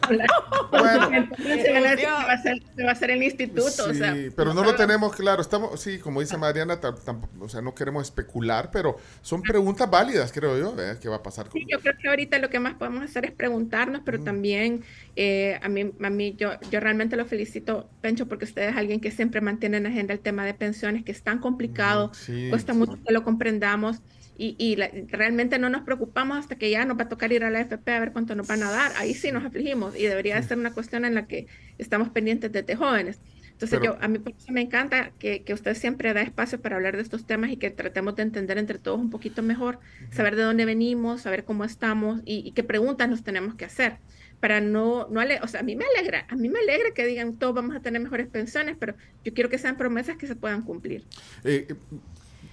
bueno. Entonces se, van a va a ser, que va a ser el instituto. o Sí, sea, pero no lo tenemos claro. Estamos, sí, como dice Mariana, tam- tam- o sea, no queremos especular, pero son preguntas válidas, creo yo. ¿verdad? ¿Qué va a pasar con Sí, yo creo que ahorita lo que más podemos hacer es preguntarnos, pero también eh, a mí, a mí yo, yo realmente lo felicito, Pencho, porque usted es alguien que siempre mantiene en agenda el tema de pensiones, que es tan complicado, Sí, cuesta sí. mucho que lo comprendamos y, y la- realmente no nos preocupamos hasta que ya nos va a tocar ir a la FP a ver cuánto nos van a dar. Ahí sí nos afligimos y debería de ser una cuestión en la que estamos pendientes desde jóvenes. Entonces, Pero- yo, a mí por eso me encanta que, que usted siempre da espacio para hablar de estos temas y que tratemos de entender entre todos un poquito mejor, saber de dónde venimos, saber cómo estamos y, y qué preguntas nos tenemos que hacer. Para no, no ale- o sea, a mí me alegra, a mí me alegra que digan todos vamos a tener mejores pensiones, pero yo quiero que sean promesas que se puedan cumplir. Eh, eh,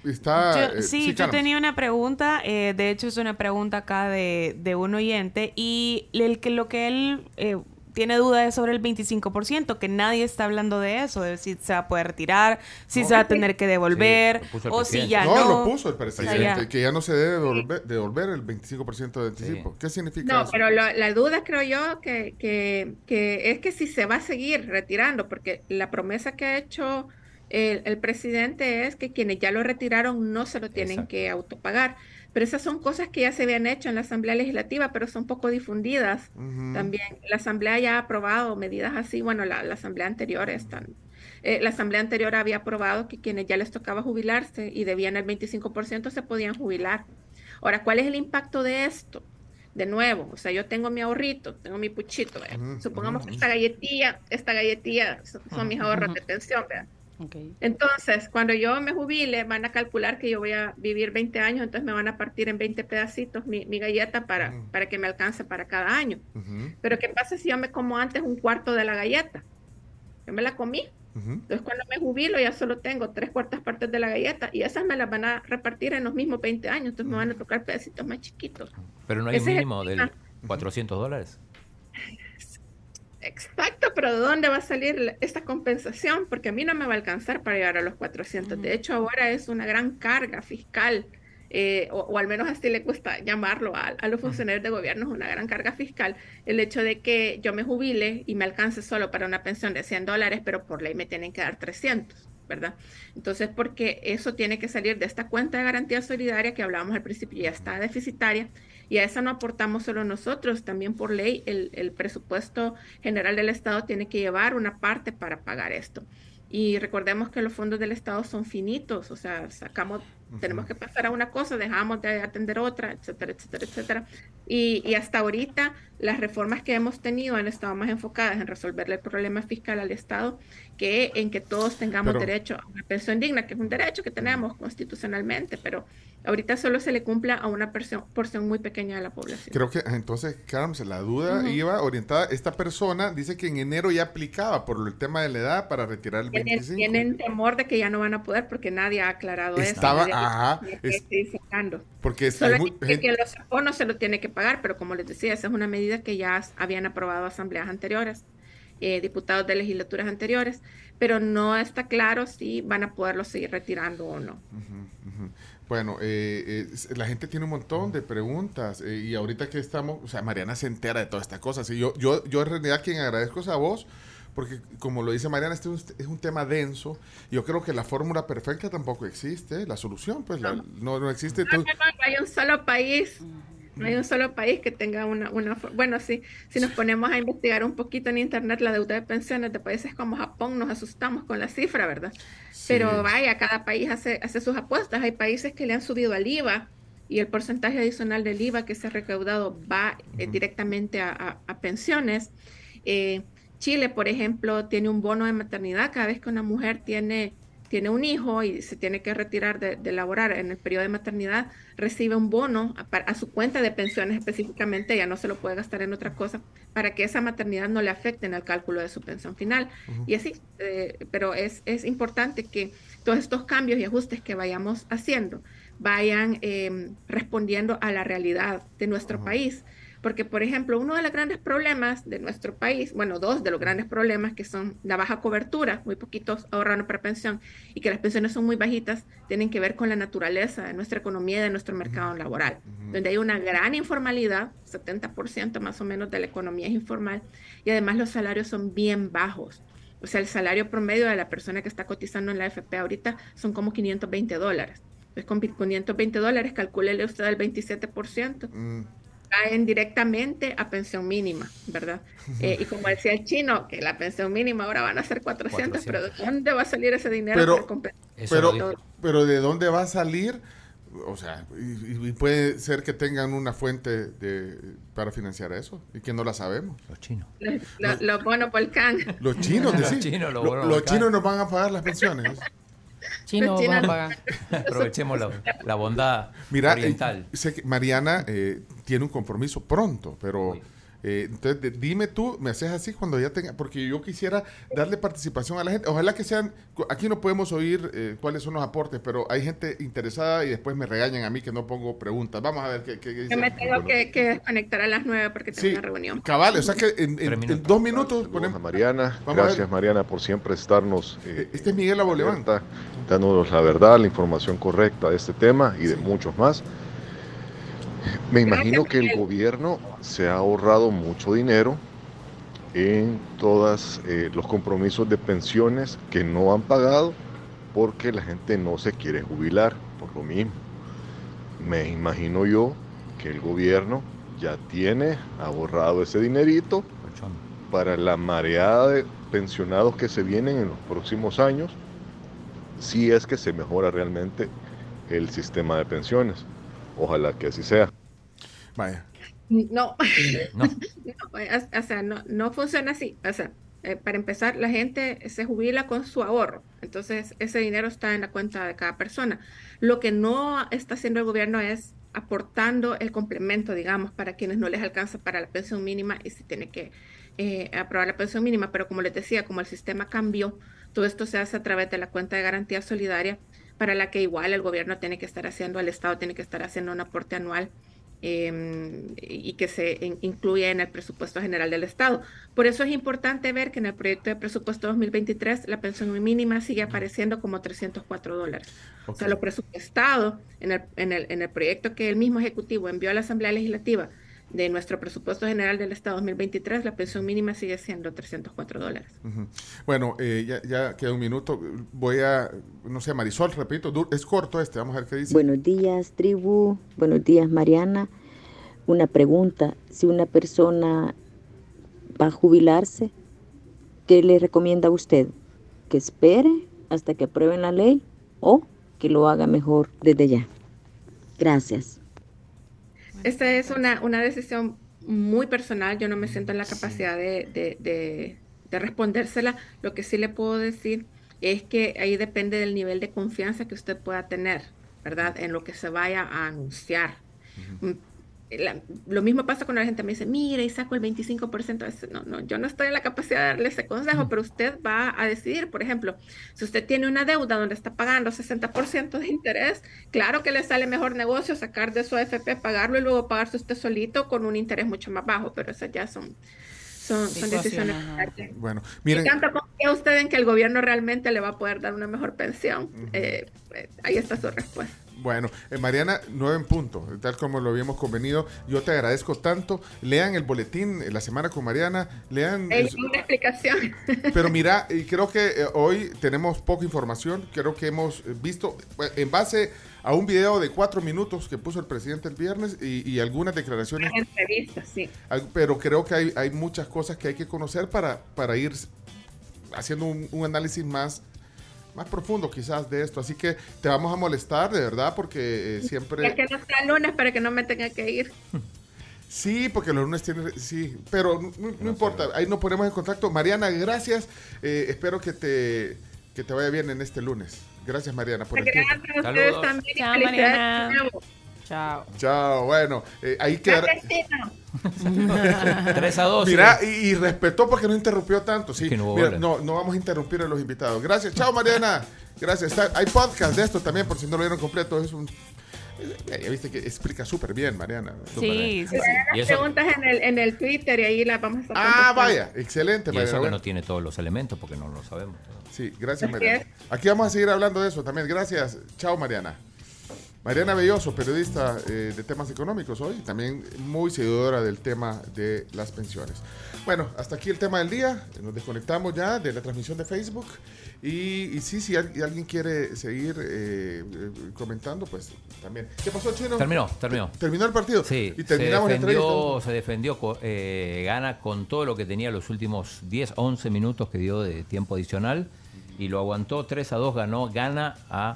está, Yo- eh, sí, yo Carlos. tenía una pregunta, eh, de hecho es una pregunta acá de, de un oyente y el que lo que él eh, tiene duda es sobre el 25%, que nadie está hablando de eso, de si se va a poder retirar, si No. se va a tener que devolver Sí, o si ya no, no. lo puso el presidente, ya. que ya no se debe devolver, devolver el 25% de anticipo. Sí. ¿Qué significa No, eso? pero lo- la duda creo yo que, que, que es que si se va a seguir retirando, porque la promesa que ha hecho el, el presidente es que quienes ya lo retiraron no se lo tienen Exacto. que autopagar. Pero esas son cosas que ya se habían hecho en la Asamblea Legislativa, pero son poco difundidas también. La Asamblea ya ha aprobado medidas así, bueno, la, la Asamblea anterior están. eh, la Asamblea anterior había aprobado que quienes ya les tocaba jubilarse y debían el 25% se podían jubilar. Ahora, ¿cuál es el impacto de esto? De nuevo, o sea, yo tengo mi ahorrito, tengo mi puchito, supongamos que esta galletilla, esta galletilla son, son mis ahorros de pensión, ¿verdad? Entonces, cuando yo me jubile, van a calcular que yo voy a vivir 20 años, entonces me van a partir en 20 pedacitos mi, mi galleta para, para que me alcance para cada año. Pero ¿qué pasa si yo me como antes un cuarto de la galleta? Yo me la comí. Entonces, cuando me jubilo, ya solo tengo tres cuartas partes de la galleta y esas me las van a repartir en los mismos 20 años. Entonces, me van a tocar pedacitos más chiquitos. Pero no hay un Ese es el mínimo del tema. 400 dólares. Exacto, pero ¿de dónde va a salir esta compensación? Porque a mí no me va a alcanzar para llegar a los 400. De hecho, ahora es una gran carga fiscal, eh, o, o al menos así le cuesta llamarlo a, a los funcionarios de gobierno, es una gran carga fiscal. El hecho de que yo me jubile y me alcance solo para una pensión de 100 dólares, pero por ley me tienen que dar 300. ¿verdad? Entonces, porque eso tiene que salir de esta cuenta de garantía solidaria que hablábamos al principio, ya está deficitaria, y a esa no aportamos solo nosotros, también por ley el, el presupuesto general del Estado tiene que llevar una parte para pagar esto. Y recordemos que los fondos del Estado son finitos, o sea, sacamos, tenemos que pasar a una cosa, dejamos de atender otra, etcétera, etcétera, etcétera. Y, y, hasta ahorita las reformas que hemos tenido han estado más enfocadas en resolverle el problema fiscal al Estado que en que todos tengamos Pero- derecho a una pensión digna, que es un derecho que tenemos constitucionalmente, pero ahorita solo se le cumple a una porción, porción muy pequeña de la población. Creo que entonces, Carms, la duda iba orientada. Esta persona dice que en enero ya aplicaba por el tema de la edad para retirar el Tienen, 25. tienen temor de que ya no van a poder porque nadie ha aclarado Estaba- eso. Ajá, es- sacando. Porque es- Solo hay mu- dice gente- que los no se lo tiene que pagar, pero como les decía, esa es una medida que ya habían aprobado asambleas anteriores, eh, diputados de legislaturas anteriores, pero no está claro si van a poderlo seguir retirando o no. Ujú. Bueno, eh, eh, la gente tiene un montón de preguntas eh, y ahorita que estamos, o sea, Mariana se entera de todas estas cosas y yo, yo, yo en realidad quien agradezco es a vos porque como lo dice Mariana, este es un, es un tema denso. Yo creo que la fórmula perfecta tampoco existe, la solución pues la- no, no existe. No, no, entonces- no, no hay un solo país, no hay un solo país que tenga una, bueno, sí, si nos ponemos a investigar un poquito en internet la deuda de pensiones de países como Japón, nos asustamos con la cifra, ¿verdad? Sí. Pero vaya, cada país hace, hace sus apuestas. Hay países que le han subido al IVA y el porcentaje adicional del IVA que se ha recaudado va eh, directamente a, a- a pensiones. Eh, Chile, por ejemplo, tiene un bono de maternidad cada vez que una mujer tiene, tiene un hijo y se tiene que retirar de, de laborar en el periodo de maternidad, recibe un bono a, su cuenta de pensiones específicamente, ya no se lo puede gastar en otra cosa, para que esa maternidad no le afecte en el cálculo de su pensión final. Y así, eh, pero es, es importante que todos estos cambios y ajustes que vayamos haciendo vayan eh, respondiendo a la realidad de nuestro país. Porque, por ejemplo, uno de los grandes problemas de nuestro país, bueno, dos de los grandes problemas que son la baja cobertura, muy poquitos ahorrando para pensión, y que las pensiones son muy bajitas, tienen que ver con la naturaleza de nuestra economía y de nuestro mercado laboral, donde hay una gran informalidad, 70% más o menos de la economía es informal, y además los salarios son bien bajos. O sea, el salario promedio de la persona que está cotizando en la AFP ahorita son como 520 dólares. Entonces, con 520 dólares, calcúlele usted el 27%, Mm, caen directamente a pensión mínima, ¿verdad? Eh, y como decía el chino, que la pensión mínima ahora van a ser 400, 400. pero ¿de dónde va a salir ese dinero Pero- para compensar? Eso pero, pero ¿de dónde va a salir? O sea, y, y puede ser que tengan una fuente de, para financiar eso y que no la sabemos. los chinos. Los, los- los bonos volcán. Los chinos, Los decís. chinos, los los chinos nos van a pagar las pensiones. Chino China va a pagar. Aprovechemos la, la bondad Mira, oriental. eh, sé que Mariana eh, tiene un compromiso pronto, pero. Eh, entonces de- dime tú, me haces así cuando ya tenga, porque yo quisiera darle participación a la gente. Ojalá que sean, aquí no podemos oír eh, cuáles son los aportes, pero hay gente interesada y después me regañan a mí que no pongo preguntas. Vamos a ver qué, qué, qué Yo me tengo que, que desconectar a las 9 porque tengo Sí, una reunión. cabal, o sea que en, en- en dos minutos Saludos a ponemos. Mariana, Vamos a gracias ver. Mariana por siempre estarnos eh, Este es Miguel Aboleván. dándonos la verdad, la información correcta de este tema y de muchos más. Me imagino que el gobierno se ha ahorrado mucho dinero en todos los compromisos de pensiones que no han pagado porque la gente no se quiere jubilar por lo mismo. Me imagino yo que el gobierno ya tiene ahorrado ese dinerito para la mareada de pensionados que se vienen en los próximos años, si es que se mejora realmente el sistema de pensiones. Ojalá que así sea. Vaya. No, No, no, o sea, no, no funciona así. O sea, eh, para empezar, la gente se jubila con su ahorro. Entonces, ese dinero está en la cuenta de cada persona. Lo que no está haciendo el gobierno es aportando el complemento, digamos, para quienes no les alcanza para la pensión mínima y se tiene que eh, aprobar la pensión mínima. Pero como les decía, como el sistema cambió, todo esto se hace a través de la cuenta de garantía solidaria, para la que igual el gobierno tiene que estar haciendo, el Estado tiene que estar haciendo un aporte anual eh, y que se in- incluye en el presupuesto general del Estado. Por eso es importante ver que en el proyecto de presupuesto 2023 la pensión mínima sigue apareciendo como 304 dólares. O sea, lo presupuestado en el, en, el, en el proyecto que el mismo Ejecutivo envió a la Asamblea Legislativa de nuestro presupuesto general del Estado 2023, la pensión mínima sigue siendo 304 dólares. Bueno, eh, ya, ya, queda un minuto. Voy a, no sé, Marisol, repito, es corto este, vamos a ver qué dice. Buenos días, tribu. Buenos días, Mariana. Una pregunta, si una persona va a jubilarse, ¿qué le recomienda a usted? ¿Que espere hasta que aprueben la ley o que lo haga mejor desde ya? Gracias. Esta es una, una decisión muy personal, yo no me siento en la capacidad de, de, de, de, respondérsela. Lo que sí le puedo decir es que ahí depende del nivel de confianza que usted pueda tener, ¿verdad? En lo que se vaya a anunciar. Uh -huh la, lo mismo pasa cuando la gente me dice, mire, y saco el 25%. No, no, yo no estoy en la capacidad de darle ese consejo, pero usted va a decidir. Por ejemplo, si usted tiene una deuda donde está pagando 60% de interés, claro que le sale mejor negocio sacar de su AFP, pagarlo y luego pagarse usted solito con un interés mucho más bajo, pero esas ya son son, son decisiones. Bueno, miren. ¿Y tanto confía usted en que el gobierno realmente le va a poder dar una mejor pensión? Uh -huh. eh, eh, ahí está su respuesta. Bueno, eh, Mariana, nueve en punto, tal como lo habíamos convenido. Yo te agradezco tanto. Lean el boletín la semana con Mariana. Lean. Es una explicación. Pero mira, y creo que eh, hoy tenemos poca información. Creo que hemos visto, en base a un video de cuatro minutos que puso el presidente el viernes y, y algunas declaraciones. Entrevistas, sí. Pero creo que hay, hay, muchas cosas que hay que conocer para, para ir haciendo un, un análisis más más profundo quizás de esto. Así que te vamos a molestar, de verdad, porque eh, siempre... Es que no sea lunes para que no me tenga que ir. Sí, porque los lunes tienen... Sí, pero no, no, no importa, ahí nos ponemos en contacto. Mariana, gracias. Eh, espero que te, que te vaya bien en este lunes. Gracias, Mariana, por gracias el tiempo. a ustedes también. Chao, Mariana. Chao. Chao, bueno, eh, ahí queda. 3 a 2. Mira, y, y, respetó porque no interrumpió tanto. Sí, no, mira, no, no, vamos a interrumpir a los invitados. Gracias, chao, Mariana. Gracias. Está, hay podcast de esto también, por si no lo vieron completo. Es un. Ya viste que explica súper bien, Mariana. Sí, sí, sí. Las preguntas en el, en el Twitter y ahí las vamos a Ah, vaya, excelente, y Mariana. Eso que no tiene todos los elementos porque no lo sabemos. Sí, gracias, Mariana. Aquí vamos a seguir hablando de eso también. Gracias. Chao, Mariana. Mariana Belloso, periodista eh, de temas económicos hoy, también muy seguidora del tema de las pensiones. Bueno, hasta aquí el tema del día. Nos desconectamos ya de la transmisión de Facebook. Y, y sí, si alguien quiere seguir eh, comentando, pues también. ¿Qué pasó, Chino? Terminó, terminó. ¿Terminó el partido? Sí. Y terminamos se defendió, se defendió eh, gana con todo lo que tenía los últimos 10, 11 minutos que dio de tiempo adicional. Y lo aguantó 3 a 2, ganó, gana a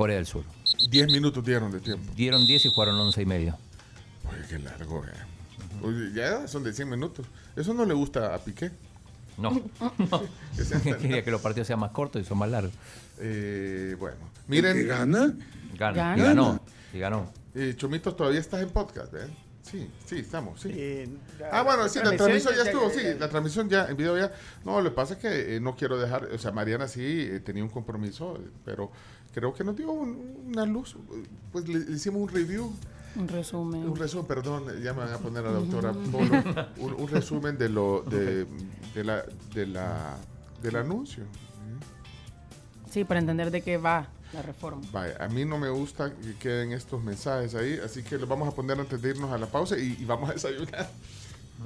Corea del Sur. 10 minutos dieron de tiempo. Dieron 10 y jugaron 11 y medio. Oye, qué largo, eh. Oye, ya son de 100 minutos. ¿Eso no le gusta a Piqué? No. no. Quería que los partidos sean más cortos y son más largos. Eh, bueno, miren. ¿Gana? Gana. ¿Gana? Y ganó. Y ganó. Eh, Chomitos, todavía estás en podcast, ¿eh? Sí, sí, estamos, sí. Eh, ah, bueno, sí, la transmisión ya, ya estuvo, sí, la transmisión ya, en video ya. No, lo que pasa es que eh, no quiero dejar, o sea, Mariana sí eh, tenía un compromiso, pero creo que nos dio un, una luz, pues le, le, hicimos un review. Un resumen. Un resumen, perdón, ya me van a poner a la doctora Polo, un, un, resumen de lo, de, de, la, de la, del anuncio. Sí, para entender de qué va la reforma. Vaya, a mí no me gusta que queden estos mensajes ahí, así que los vamos a poner antes de irnos a la pausa y, y vamos a desayunar.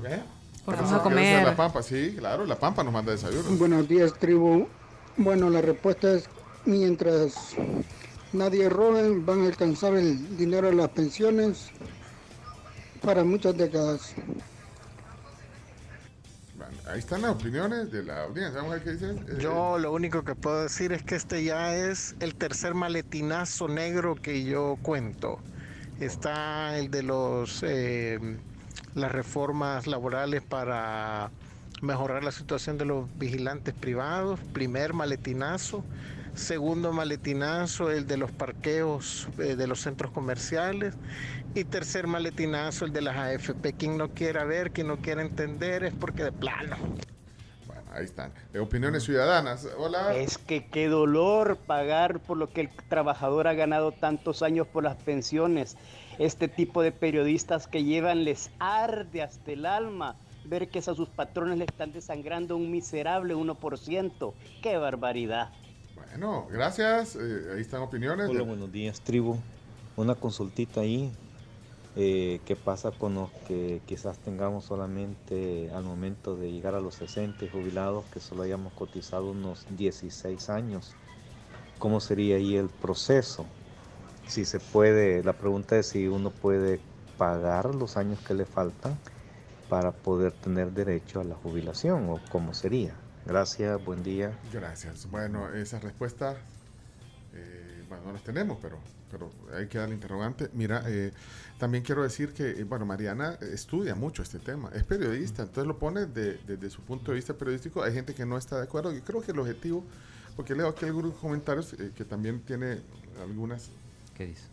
¿Eh? Porque vamos a comer. La Pampa, sí, claro, la Pampa nos manda desayuno. Buenos días, tribu. Bueno, la respuesta es mientras nadie robe, van a alcanzar el dinero de las pensiones para muchas décadas. Ahí están las opiniones de la audiencia. Vamos a ver qué dicen. Eh, yo lo único que puedo decir es que este ya es el tercer maletinazo negro que yo cuento. Está el de los eh, las reformas laborales para mejorar la situación de los vigilantes privados, primer maletinazo. Segundo maletinazo, el de los parqueos eh, de los centros comerciales. Y tercer maletinazo, el de las AFP. Quien no quiera ver, quien no quiera entender, es porque de plano. Bueno, ahí están. Eh, opiniones ciudadanas. Hola. Es que qué dolor pagar por lo que el trabajador ha ganado tantos años por las pensiones. Este tipo de periodistas que llevan les arde hasta el alma ver que a sus patrones le están desangrando un miserable 1%. ¡Qué barbaridad! Bueno, gracias. Eh, ahí están opiniones. Hola, buenos días, tribu. Una consultita ahí. Eh, ¿Qué pasa con los que quizás tengamos solamente al momento de llegar a los 60 jubilados que solo hayamos cotizado unos 16 años? ¿Cómo sería ahí el proceso? Si se puede, la pregunta es si uno puede pagar los años que le faltan para poder tener derecho a la jubilación o cómo sería. Gracias, buen día. Gracias. Bueno, esas respuestas, eh, bueno, no las tenemos, pero, pero hay que dar el interrogante. Mira, eh, también quiero decir que, eh, bueno, Mariana estudia mucho este tema, es periodista, entonces lo pone desde su punto de vista periodístico. Hay gente que no está de acuerdo y creo que el objetivo, porque leo aquí algunos comentarios que también tiene algunas... ¿Qué dice?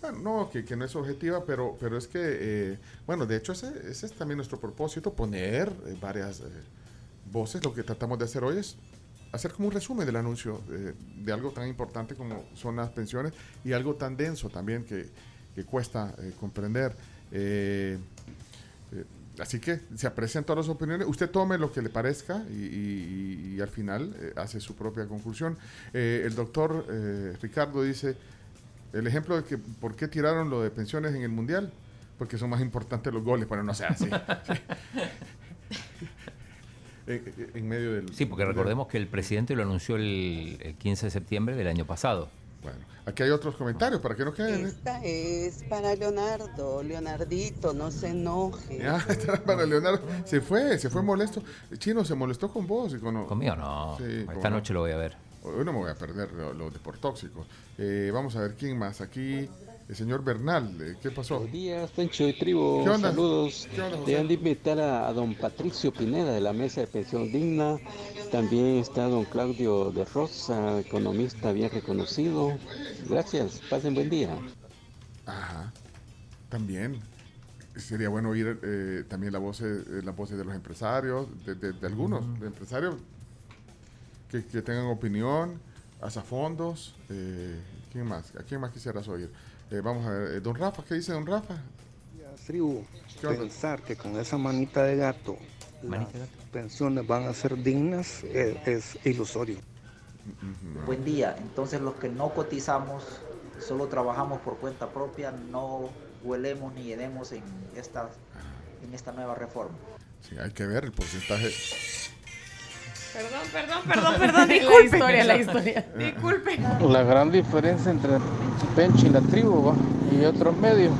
Bueno, no, que, que, no es objetiva, pero, pero es que, bueno, de hecho ese, ese, es también nuestro propósito, poner varias voces, lo que tratamos de hacer hoy es hacer como un resumen del anuncio de, algo tan importante como son las pensiones y algo tan denso también que, que cuesta eh, comprender. Eh, eh, así que se aprecian todas las opiniones. Usted tome lo que le parezca y, y al final hace su propia conclusión. el doctor Ricardo dice, el ejemplo de que por qué tiraron lo de pensiones en el Mundial, porque son más importantes los goles, pero no sea así. en, medio del... Sí, porque recordemos que el presidente lo anunció el, 15 de septiembre del año pasado. Bueno, aquí hay otros comentarios para que no queden. ¿eh? Esta es para Leonardo, Leonardito, no se enoje. Ya, esta para Leonardo. Se fue, se fue molesto. Chino, se molestó con vos. Y con, Conmigo no. Esta noche lo voy a ver. Hoy no me voy a perder los lo de Eh, vamos a ver quién más. Aquí el señor Bernal, eh, ¿qué pasó? Buenos días, Pencho y Tribu. Saludos. Te han de invitar a, don Patricio Pineda de la Mesa de Pensión Digna. También está don Claudio de Rosa, economista bien reconocido. Gracias, pasen buen día. Ajá, también. Sería bueno oír eh, también la voz, eh, la voz de los empresarios, de, algunos empresarios que, tengan opinión, hasta fondos. ¿Quién más? ¿A quién más quisieras oír? Eh, vamos a ver, eh, don Rafa, ¿qué dice don Rafa? Tribu, pensar que con esa manita de gato las pensiones van a ser dignas es, ilusorio. Buen día, entonces los que no cotizamos, solo trabajamos por cuenta propia, no huelemos ni hedemos en esta, en esta nueva reforma. Sí, hay que ver el porcentaje. Perdón, perdón, perdón, perdón, disculpe. la historia, la historia. Disculpe. La gran diferencia entre Penchi y la tribu y otros medios.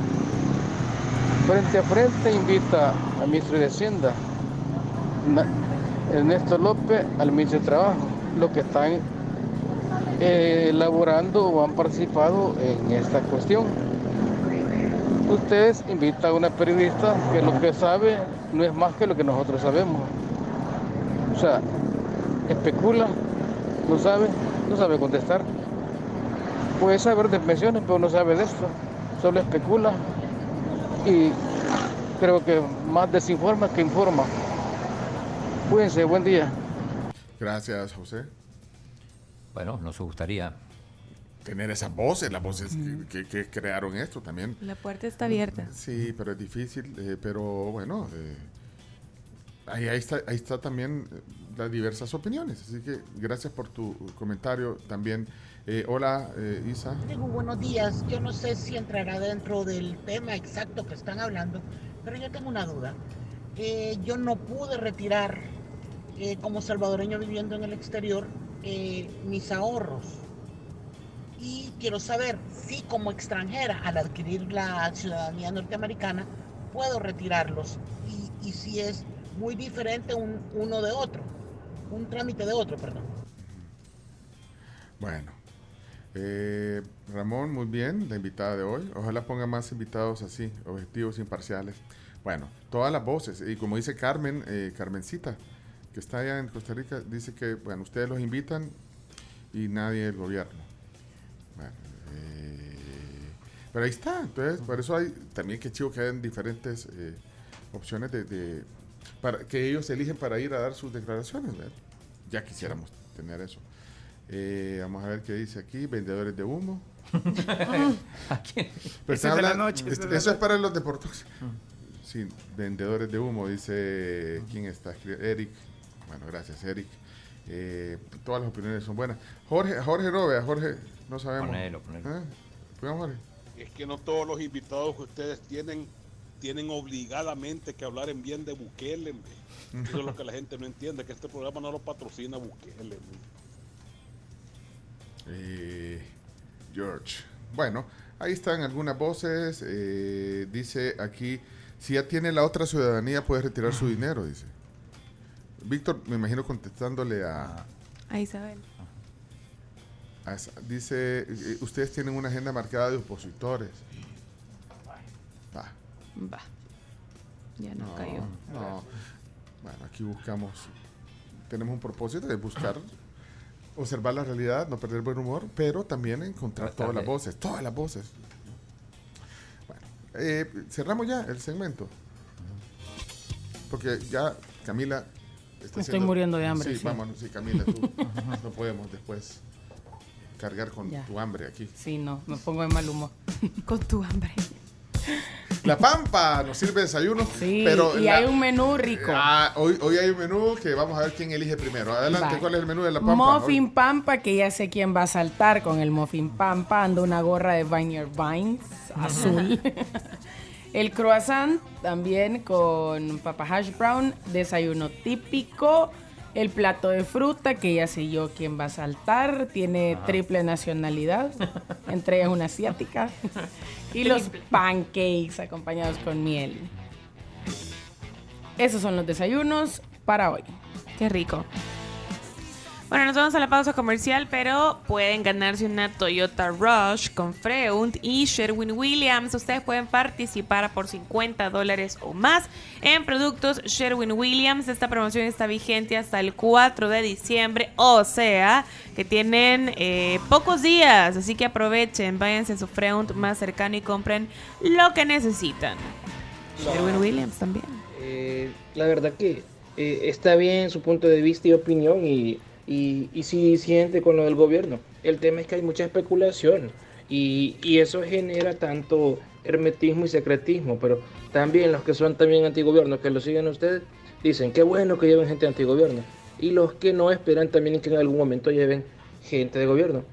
Frente a frente invita al ministro de Hacienda, Ernesto López, al ministro de Trabajo, los que están eh, elaborando o han participado en esta cuestión. Ustedes invitan a una periodista que lo que sabe no es más que lo que nosotros sabemos. O sea, especula, no sabe, no sabe contestar. Puede saber de pensiones, pero no sabe de esto, solo especula y creo que más desinforma que informa. Cuídense, buen día. Gracias, José. Bueno, nos gustaría tener esas voces, las voces que, crearon esto también. La puerta está abierta. Sí, pero es difícil, eh, pero bueno, eh, ahí, ahí, está, ahí está también diversas opiniones. Así que gracias por tu comentario también. Eh, hola, eh, Isa. Buenos días. Yo no sé si entrará dentro del tema exacto que están hablando, pero yo tengo una duda. Eh, yo no pude retirar como salvadoreño viviendo en el exterior mis ahorros. Y quiero saber si como extranjera, al adquirir la ciudadanía norteamericana, puedo retirarlos y, y si es muy diferente un, uno de otro, un trámite de otro, perdón. Bueno, eh, Ramón, muy bien, la invitada de hoy. Ojalá ponga más invitados así, objetivos, imparciales. Bueno, todas las voces, y como dice Carmen, eh, Carmencita, que está allá en Costa Rica, dice que, bueno, ustedes los invitan y nadie el gobierno. Bueno, eh, pero ahí está, entonces, por eso hay también que chivo que hayan diferentes opciones de para, que ellos eligen para ir a dar sus declaraciones. Ya quisiéramos tener eso. Eh, vamos a ver qué dice aquí, vendedores de humo. eso, es, noche, eso es para los deportes. Sí, vendedores de humo, dice, ¿quién está? Eric. Bueno, gracias, Eric. Eh, todas las opiniones son buenas. Jorge, Jorge no vea, Jorge, no sabemos. Ponelo, ponelo. ¿Eh? Jorge. es que no todos los invitados que ustedes tienen tienen obligadamente que hablar en bien de Bukele. Eso es lo que la gente no entiende, que este programa no lo patrocina Bukele. Eh, George. Bueno, ahí están algunas voces. Eh, dice aquí, si ya tiene la otra ciudadanía puede retirar su dinero, dice. Víctor, me imagino contestándole a... A Isabel. dice, eh, ustedes tienen una agenda marcada de opositores. Va. Ya no, cayó. No. Bueno, aquí buscamos, tenemos un propósito de buscar observar la realidad, no perder buen humor, pero también encontrar todas las voces, todas las voces. Bueno, eh, cerramos ya el segmento. Porque ya Camila... Está Estoy muriendo de hambre. Sí, vámonos, sí, Camila, tú no podemos después cargar con tu hambre aquí. Sí, no, me pongo de mal humor. con tu hambre. La Pampa nos sirve desayuno. Sí, pero y hay un menú rico. Ah, hoy, hoy hay un menú que vamos a ver quién elige primero. Adelante, ¿cuál es el menú de la Pampa? Muffin Pampa, que ya sé quién va a saltar con el Muffin Pampa. Ando una gorra de Vineyard Vines azul. el croissant también con papa hash brown, desayuno típico. El plato de fruta, que ya sé yo quién va a saltar, tiene triple nacionalidad, entre ellas una asiática. y los pancakes acompañados con miel. Esos son los desayunos para hoy. Qué rico. Bueno, nos vamos a la pausa comercial, pero pueden ganarse una Toyota Rush con Freund y Sherwin Williams. Ustedes pueden participar por 50 dólares o más en productos Sherwin Williams. Esta promoción está vigente hasta el 4 de diciembre, o sea que tienen eh, pocos días, así que aprovechen, váyanse a su Freund más cercano y compren lo que necesitan. Sherwin Williams también. Eh, la verdad que eh, está bien su punto de vista y opinión y y, y sí siente con lo del gobierno. El tema es que hay mucha especulación y, y, eso genera tanto hermetismo y secretismo, pero también los que son también antigobierno, que lo siguen ustedes, dicen qué bueno que lleven gente antigobierno y los que no esperan también que en algún momento lleven gente de gobierno.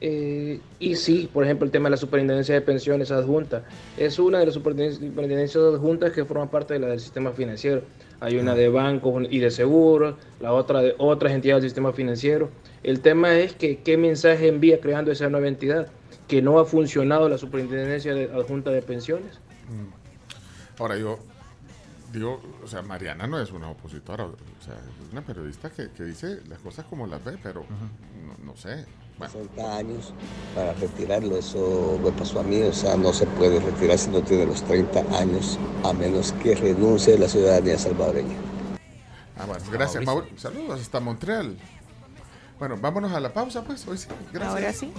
Eh, y sí, por ejemplo, el tema de la superintendencia de pensiones adjunta es una de las superintendencias adjuntas que forma parte de la del sistema financiero. Hay una de bancos y de seguros, la otra de otras entidades del sistema financiero. El tema es que qué mensaje envía creando esa nueva entidad, que no ha funcionado la superintendencia de, adjunta de pensiones. Mm. Ahora yo digo, o sea, Mariana no es una opositora, o sea, es una periodista que, dice las cosas como las ve, pero no sé, 60 años para retirarlo, eso me pasó a mí, o sea, no se puede retirar si no tiene los 30 años, a menos que renuncie a la ciudadanía salvadoreña. Ah, bueno, gracias, Mauricio. Saludos hasta Montreal. Bueno, vámonos a la pausa, pues. Hoy sí, gracias. Ahora sí.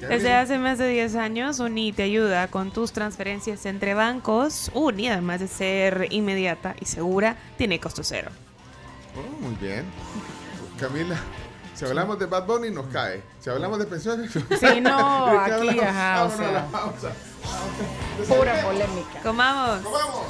Desde hace más de 10 años, Uni te ayuda con tus transferencias entre bancos. Uni, además de ser inmediata y segura, tiene costo cero. Oh, muy bien. Camila. Si hablamos de Bad Bunny, nos cae. Si hablamos de pensiones, nos cae. Sí, no, aquí, hablamos? ajá, o sea, la pausa. Pura polémica. Comamos. Comamos.